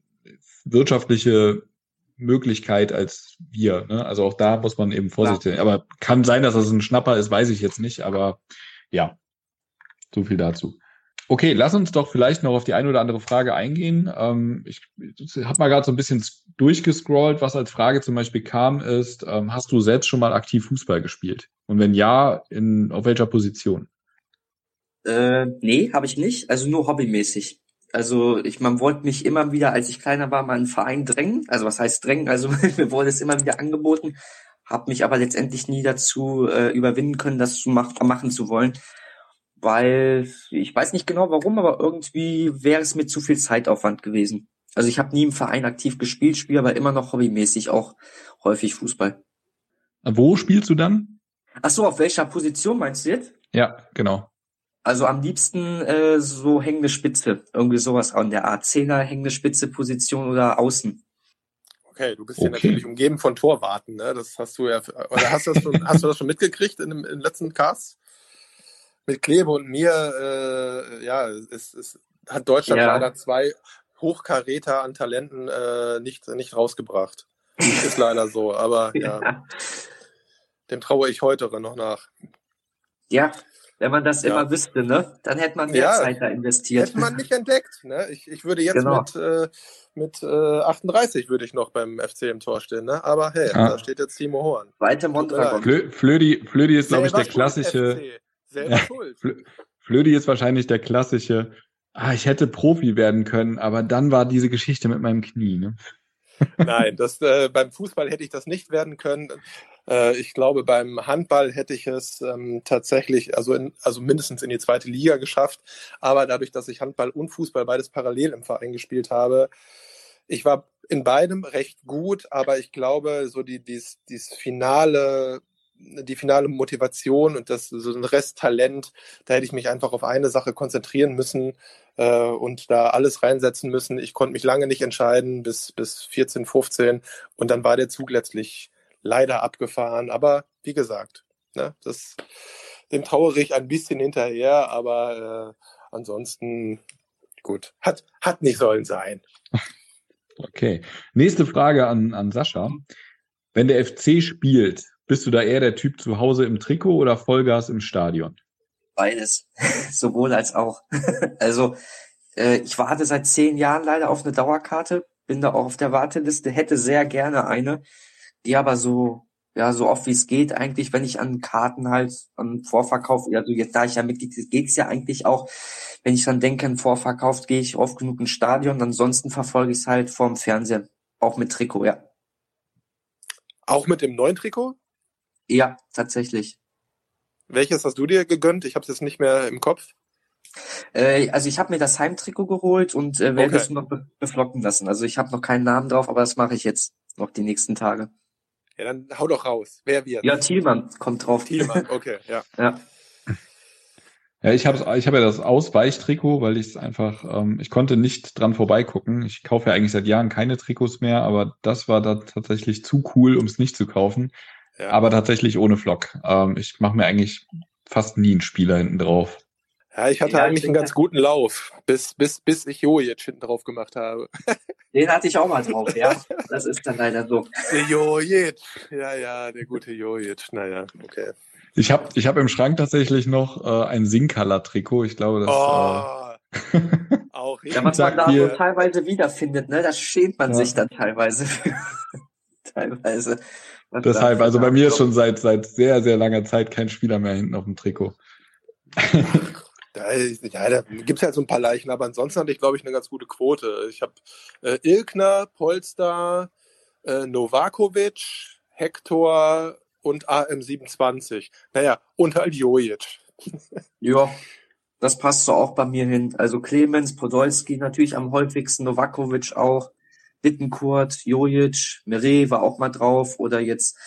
Speaker 1: wirtschaftliche Möglichkeit als wir. Ne? Also auch da muss man eben vorsichtig sein. Aber kann sein, dass das ein Schnapper ist, weiß ich jetzt nicht. Aber ja, so viel dazu. Okay, lass uns doch vielleicht noch auf die eine oder andere Frage eingehen. Ähm, ich habe mal gerade so ein bisschen durchgescrollt, was als Frage zum Beispiel kam, ist, ähm, hast du selbst schon mal aktiv Fußball gespielt? Und wenn ja, in auf welcher Position?
Speaker 3: Äh, nee, habe ich nicht. Also nur hobbymäßig. Also ich, man wollte mich immer wieder, als ich kleiner war, mal einen Verein drängen. Also was heißt drängen? Also mir wurde es immer wieder angeboten, habe mich aber letztendlich nie dazu äh, überwinden können, das zu mach, machen zu wollen, weil ich weiß nicht genau warum, aber irgendwie wäre es mir zu viel Zeitaufwand gewesen. Also ich habe nie im Verein aktiv gespielt, spiele aber immer noch hobbymäßig auch häufig Fußball.
Speaker 1: Wo spielst du dann?
Speaker 3: Ach so, auf welcher Position meinst du jetzt?
Speaker 1: Ja, genau.
Speaker 3: Also am liebsten äh, so hängende Spitze, irgendwie sowas an der Art. Zehner hängende Spitze Position oder außen.
Speaker 2: Okay, du bist okay. hier natürlich umgeben von Torwarten, ne? Das hast du ja, oder hast du das schon, hast du das schon mitgekriegt in dem, in letzten Cast? Mit Klebe und mir, äh, ja, es, es hat Deutschland ja. leider zwei Hochkaräter an Talenten äh, nicht, nicht rausgebracht. Ist leider so, aber ja. ja. Dem traue ich heute noch nach.
Speaker 3: Ja, wenn man das ja. immer wüsste, ne? Dann hätte man mehr ja, Zeit da investiert.
Speaker 2: Hätte man nicht entdeckt. Ne? Ich, ich würde jetzt genau. mit, äh, mit äh, 38 würde ich noch beim FC im Tor stehen, ne? Aber hey, ja. da steht jetzt Timo Horn.
Speaker 3: Weite Mondragon.
Speaker 1: Flö Flödi, Flödi ist, glaube ich, der klassische.
Speaker 2: Selber schuld.
Speaker 1: Flödi ist wahrscheinlich der klassische. Ah, ich hätte Profi werden können, aber dann war diese Geschichte mit meinem Knie. Ne?
Speaker 2: Nein, das, äh, beim Fußball hätte ich das nicht werden können. Äh, ich glaube, beim Handball hätte ich es ähm, tatsächlich, also, in, also mindestens in die zweite Liga geschafft. Aber dadurch, dass ich Handball und Fußball beides parallel im Verein gespielt habe, ich war in beidem recht gut, aber ich glaube, so die, dies, dies finale die finale Motivation und das so ein Resttalent, da hätte ich mich einfach auf eine Sache konzentrieren müssen äh, und da alles reinsetzen müssen. Ich konnte mich lange nicht entscheiden, bis, bis 14, 15 und dann war der Zug letztlich leider abgefahren. Aber wie gesagt, ne, das, dem trauere ich ein bisschen hinterher, aber äh, ansonsten gut, hat, hat nicht sollen sein.
Speaker 1: Okay. Nächste Frage an, an Sascha. Wenn der FC spielt, bist du da eher der Typ zu Hause im Trikot oder Vollgas im Stadion?
Speaker 3: Beides. Sowohl als auch. also, äh, ich warte seit zehn Jahren leider auf eine Dauerkarte, bin da auch auf der Warteliste, hätte sehr gerne eine, die aber so, ja, so oft wie es geht, eigentlich, wenn ich an Karten halt, an Vorverkauf, also jetzt da ich ja Mitglied geht's ja eigentlich auch, wenn ich dann denke, an Vorverkauf, gehe ich oft genug ins Stadion, ansonsten verfolge ich es halt vorm Fernseher, auch mit Trikot, ja.
Speaker 2: Auch mit dem neuen Trikot?
Speaker 3: Ja, tatsächlich.
Speaker 2: Welches hast du dir gegönnt? Ich habe es jetzt nicht mehr im Kopf.
Speaker 3: Äh, also ich habe mir das Heimtrikot geholt und äh, werde okay. es noch be beflocken lassen. Also ich habe noch keinen Namen drauf, aber das mache ich jetzt noch die nächsten Tage.
Speaker 2: Ja, dann hau doch raus. Wer wird?
Speaker 3: Ja, Thielmann kommt drauf.
Speaker 2: Thielmann, okay, ja.
Speaker 3: ja.
Speaker 1: Ja, ich habe ich hab ja das Ausweichtrikot, weil ich es einfach, ähm, ich konnte nicht dran vorbeigucken. Ich kaufe ja eigentlich seit Jahren keine Trikots mehr, aber das war da tatsächlich zu cool, um es nicht zu kaufen. Ja. Aber tatsächlich ohne Flock. Ähm, ich mache mir eigentlich fast nie einen Spieler hinten drauf.
Speaker 2: Ja, ich hatte ja, eigentlich einen ganz guten Lauf, bis, bis, bis ich Jojic hinten drauf gemacht habe.
Speaker 3: Den hatte ich auch mal drauf, ja. Das ist dann leider so.
Speaker 2: Der Jojic. Ja, ja, der gute Jojic. Naja, okay.
Speaker 1: Ich habe ich hab im Schrank tatsächlich noch äh, ein Singcolor-Trikot. Ich glaube, das.
Speaker 2: Oh, äh, auch
Speaker 3: ja, was man da so teilweise wiederfindet, ne? Da schämt man ja. sich dann teilweise. Teilweise.
Speaker 1: Deshalb, also bei mir ist schon seit, seit sehr, sehr langer Zeit kein Spieler mehr hinten auf dem Trikot.
Speaker 2: Da, ja, da gibt es halt so ein paar Leichen, aber ansonsten hatte ich, glaube ich, eine ganz gute Quote. Ich habe äh, Ilkner, Polster, äh, Novakovic, Hector und AM27. Naja, und halt Jojic.
Speaker 3: ja, das passt so auch bei mir hin. Also Clemens, Podolski natürlich am häufigsten, Novakovic auch. Bittenkurt, Jojic, Meret war auch mal drauf oder jetzt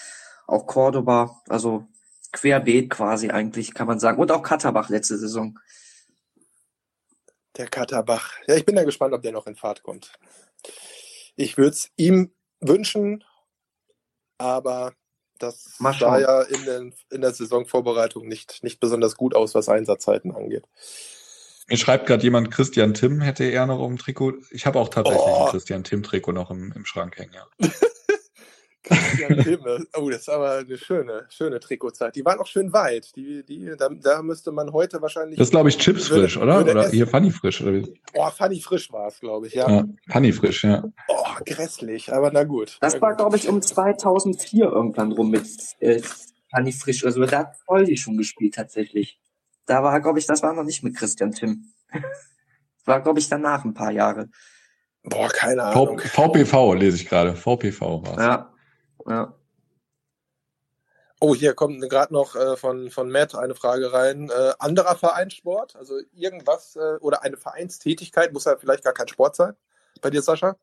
Speaker 3: auch Cordoba. Also querbeet quasi eigentlich, kann man sagen. Und auch Katterbach letzte Saison.
Speaker 2: Der Katterbach. Ja, ich bin ja gespannt, ob der noch in Fahrt kommt. Ich würde es ihm wünschen, aber das sah ja in, den, in, der Saisonvorbereitung nicht, nicht besonders gut aus, was Einsatzzeiten angeht.
Speaker 1: Mir schreibt gerade jemand, Christian Tim hätte er noch im Trikot. Ich habe auch tatsächlich oh. ein Christian Tim Trikot noch im, im Schrank hängen, ja.
Speaker 2: Christian Filme. Oh, das ist aber eine schöne, schöne Trikotzeit. Die waren auch schön weit. Die, die, da, da müsste man heute wahrscheinlich.
Speaker 1: Das ist, glaube ich, Chips frisch, oder? Oder essen. hier Funny frisch, oder wie?
Speaker 2: Oh, Funny frisch war es, glaube ich, ja.
Speaker 1: ja. Funny frisch, ja.
Speaker 2: Oh, grässlich, aber na gut.
Speaker 3: Das
Speaker 2: na
Speaker 3: war, glaube ich, um 2004 irgendwann rum mit äh, Funny frisch. Also da hat Poldi schon gespielt, tatsächlich. Da war, glaube ich, das war noch nicht mit Christian Tim. war, glaube ich, danach ein paar Jahre.
Speaker 2: Boah, keine Ahnung.
Speaker 1: VPV lese ich gerade. VPV war es.
Speaker 3: Ja. Ja.
Speaker 2: Oh, hier kommt gerade noch äh, von, von Matt eine Frage rein. Äh, anderer Vereinssport, also irgendwas äh, oder eine Vereinstätigkeit, muss ja vielleicht gar kein Sport sein. Bei dir, Sascha?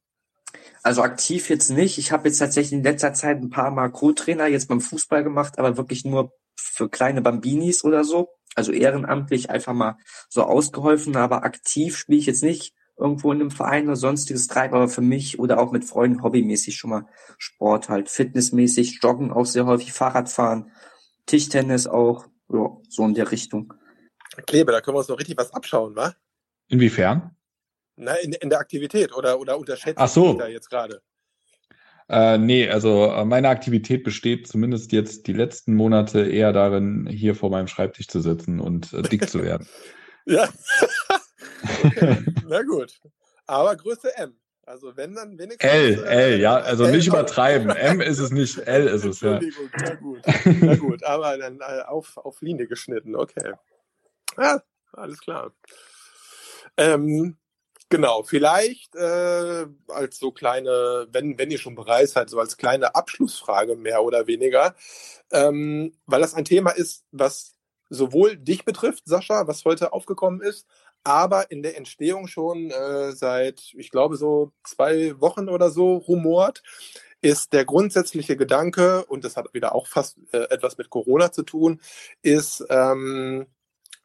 Speaker 3: Also aktiv jetzt nicht. Ich habe jetzt tatsächlich in letzter Zeit ein paar Mal Co-Trainer jetzt beim Fußball gemacht, aber wirklich nur für kleine Bambinis oder so. Also ehrenamtlich einfach mal so ausgeholfen, aber aktiv spiele ich jetzt nicht irgendwo in einem Verein oder sonstiges treibe, aber für mich oder auch mit Freunden hobbymäßig schon mal Sport halt, fitnessmäßig, Joggen auch sehr häufig, Fahrradfahren, Tischtennis auch, ja, so in der Richtung.
Speaker 2: Klebe, da können wir uns noch richtig was abschauen, wa?
Speaker 1: Inwiefern?
Speaker 2: Na, in, in der Aktivität oder, oder unterschätzt
Speaker 1: Ach so.
Speaker 2: da jetzt gerade?
Speaker 1: Äh, nee, also äh, meine Aktivität besteht zumindest jetzt die letzten Monate eher darin, hier vor meinem Schreibtisch zu sitzen und äh, dick zu werden.
Speaker 2: ja. Okay, na gut. Aber Größe M. Also wenn dann wenigstens.
Speaker 1: L, äh, L, ja, also L nicht übertreiben. M ist es nicht, L ist es, ja.
Speaker 2: Entschuldigung, na gut. Na gut, aber dann äh, auf, auf Linie geschnitten, okay. Ja, alles klar. Ähm, genau, vielleicht äh, als so kleine, wenn, wenn ihr schon bereit seid, so als kleine Abschlussfrage mehr oder weniger, ähm, weil das ein Thema ist, was sowohl dich betrifft, Sascha, was heute aufgekommen ist, aber in der Entstehung schon äh, seit, ich glaube, so zwei Wochen oder so rumort, ist der grundsätzliche Gedanke, und das hat wieder auch fast äh, etwas mit Corona zu tun, ist, ähm,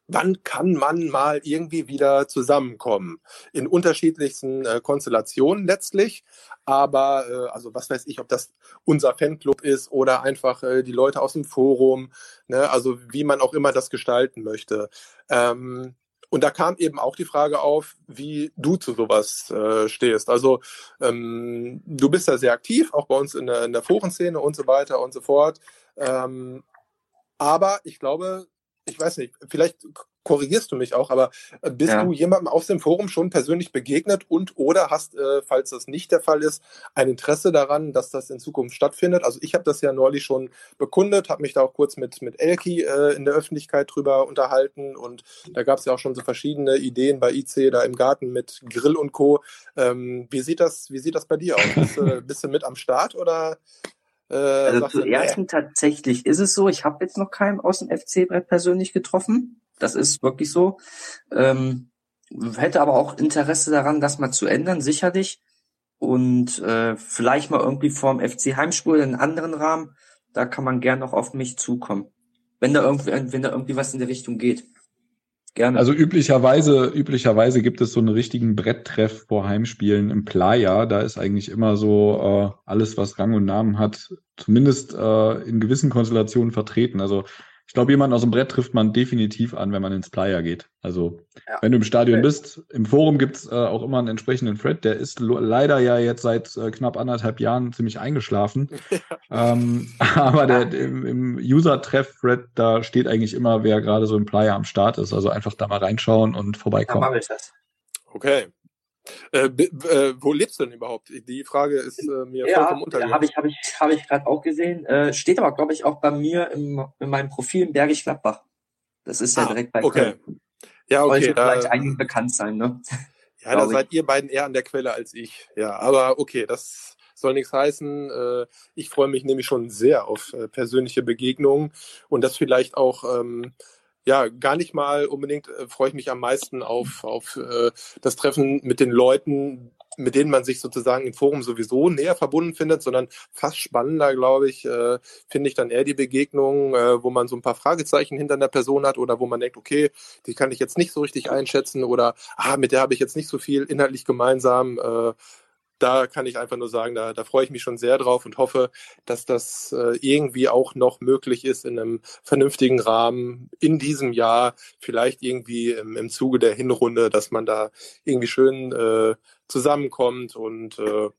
Speaker 2: wann kann man mal irgendwie wieder zusammenkommen? In unterschiedlichsten äh, Konstellationen letztlich. Aber, äh, also was weiß ich, ob das unser Fanclub ist oder einfach äh, die Leute aus dem Forum, ne? also wie man auch immer das gestalten möchte. Ähm, und da kam eben auch die Frage auf, wie du zu sowas äh, stehst. Also ähm, du bist ja sehr aktiv, auch bei uns in der, in der Forenszene und so weiter und so fort. Ähm, aber ich glaube, ich weiß nicht, vielleicht korrigierst du mich auch, aber äh, bist ja. du jemandem aus dem Forum schon persönlich begegnet und oder hast, äh, falls das nicht der Fall ist, ein Interesse daran, dass das in Zukunft stattfindet? Also ich habe das ja neulich schon bekundet, habe mich da auch kurz mit, mit Elki äh, in der Öffentlichkeit drüber unterhalten und da gab es ja auch schon so verschiedene Ideen bei IC da im Garten mit Grill und Co. Ähm, wie, sieht das, wie sieht das bei dir aus? Bist, äh, bist du mit am Start oder
Speaker 3: äh, also zuerst nee. tatsächlich ist es so, ich habe jetzt noch keinen aus dem FC-Brett persönlich getroffen. Das ist wirklich so. Ähm, hätte aber auch Interesse daran, das mal zu ändern, sicherlich. Und äh, vielleicht mal irgendwie vorm FC Heimspiel in einem anderen Rahmen. Da kann man gern noch auf mich zukommen. Wenn da irgendwie, wenn da irgendwie was in der Richtung geht.
Speaker 1: Gerne. Also üblicherweise, üblicherweise gibt es so einen richtigen Bretttreff vor Heimspielen im Playa. Da ist eigentlich immer so äh, alles, was Rang und Namen hat, zumindest äh, in gewissen Konstellationen vertreten. Also ich glaube, jemanden aus dem Brett trifft man definitiv an, wenn man ins Playa geht. Also, ja. wenn du im Stadion okay. bist, im Forum gibt's äh, auch immer einen entsprechenden Thread. Der ist leider ja jetzt seit äh, knapp anderthalb Jahren ziemlich eingeschlafen. Ähm, aber der, im, im User-Treff-Thread, da steht eigentlich immer, wer gerade so im Playa am Start ist. Also einfach da mal reinschauen und vorbeikommen. Ja, ich das.
Speaker 2: Okay. Äh, äh, wo lebst du denn überhaupt? Die Frage ist äh, mir
Speaker 3: ja, vollkommen untergegangen. Habe ich, hab ich, hab ich gerade auch gesehen. Äh, steht aber, glaube ich, auch bei mir im, in meinem Profil in Bergisch Gladbach. Das ist ja ah, direkt bei
Speaker 2: okay. Köln. Ja, okay.
Speaker 3: Sollte vielleicht einigen bekannt sein, ne?
Speaker 2: Ja, da seid ihr beiden eher an der Quelle als ich. Ja, aber okay, das soll nichts heißen. Äh, ich freue mich nämlich schon sehr auf äh, persönliche Begegnungen und das vielleicht auch ähm, ja, gar nicht mal unbedingt äh, freue ich mich am meisten auf, auf äh, das Treffen mit den Leuten, mit denen man sich sozusagen im Forum sowieso näher verbunden findet, sondern fast spannender, glaube ich, äh, finde ich dann eher die Begegnungen, äh, wo man so ein paar Fragezeichen hinter einer Person hat oder wo man denkt, okay, die kann ich jetzt nicht so richtig einschätzen oder ah, mit der habe ich jetzt nicht so viel inhaltlich gemeinsam. Äh, da kann ich einfach nur sagen, da, da freue ich mich schon sehr drauf und hoffe, dass das äh, irgendwie auch noch möglich ist in einem vernünftigen Rahmen in diesem Jahr, vielleicht irgendwie im, im Zuge der Hinrunde, dass man da irgendwie schön äh, zusammenkommt und äh,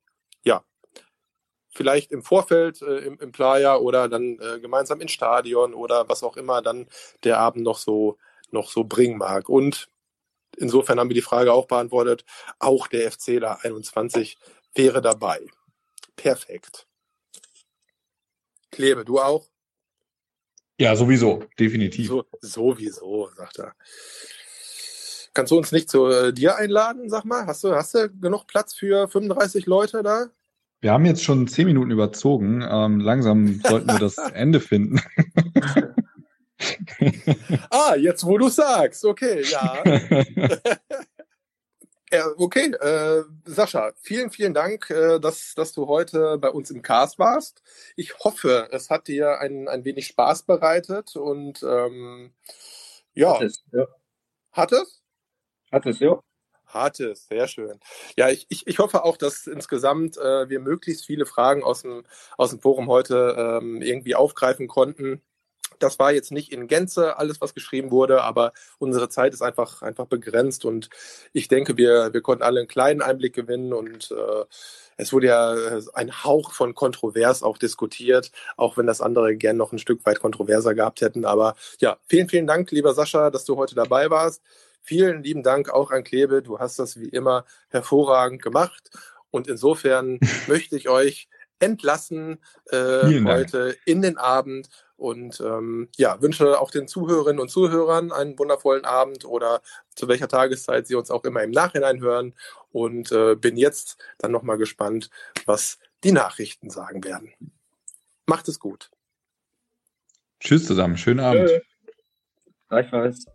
Speaker 2: ja, vielleicht im Vorfeld äh, im, im Playa oder dann äh, gemeinsam ins Stadion oder was auch immer dann der Abend noch so noch so bringen mag. Und insofern haben wir die Frage auch beantwortet. Auch der FCler 21 wäre dabei. Perfekt. Klebe, du auch?
Speaker 1: Ja, sowieso, definitiv. So,
Speaker 2: sowieso, sagt er. Kannst du uns nicht zu äh, dir einladen, sag mal? Hast du, hast du genug Platz für 35 Leute da?
Speaker 1: Wir haben jetzt schon zehn Minuten überzogen. Ähm, langsam sollten wir das Ende finden.
Speaker 2: ah, jetzt wo du sagst, okay, ja. ja okay, äh, Sascha, vielen, vielen Dank, äh, dass, dass du heute bei uns im Cast warst. Ich hoffe, es hat dir ein, ein wenig Spaß bereitet und ähm, ja. Hat es, ja. Hat es?
Speaker 3: Hat es, ja.
Speaker 2: Hat es, sehr schön. Ja, ich, ich, ich hoffe auch, dass insgesamt äh, wir möglichst viele Fragen aus dem, aus dem Forum heute ähm, irgendwie aufgreifen konnten. Das war jetzt nicht in Gänze alles, was geschrieben wurde, aber unsere Zeit ist einfach, einfach begrenzt und ich denke, wir, wir konnten alle einen kleinen Einblick gewinnen und äh, es wurde ja ein Hauch von kontrovers auch diskutiert, auch wenn das andere gern noch ein Stück weit kontroverser gehabt hätten. Aber ja, vielen, vielen Dank, lieber Sascha, dass du heute dabei warst. Vielen lieben Dank auch an Klebe. Du hast das wie immer hervorragend gemacht. Und insofern möchte ich euch entlassen äh, heute in den Abend und ähm, ja, wünsche auch den Zuhörerinnen und Zuhörern einen wundervollen Abend oder zu welcher Tageszeit Sie uns auch immer im Nachhinein hören. Und äh, bin jetzt dann nochmal gespannt, was die Nachrichten sagen werden. Macht es gut.
Speaker 1: Tschüss zusammen, schönen Abend.
Speaker 3: Gleichfalls.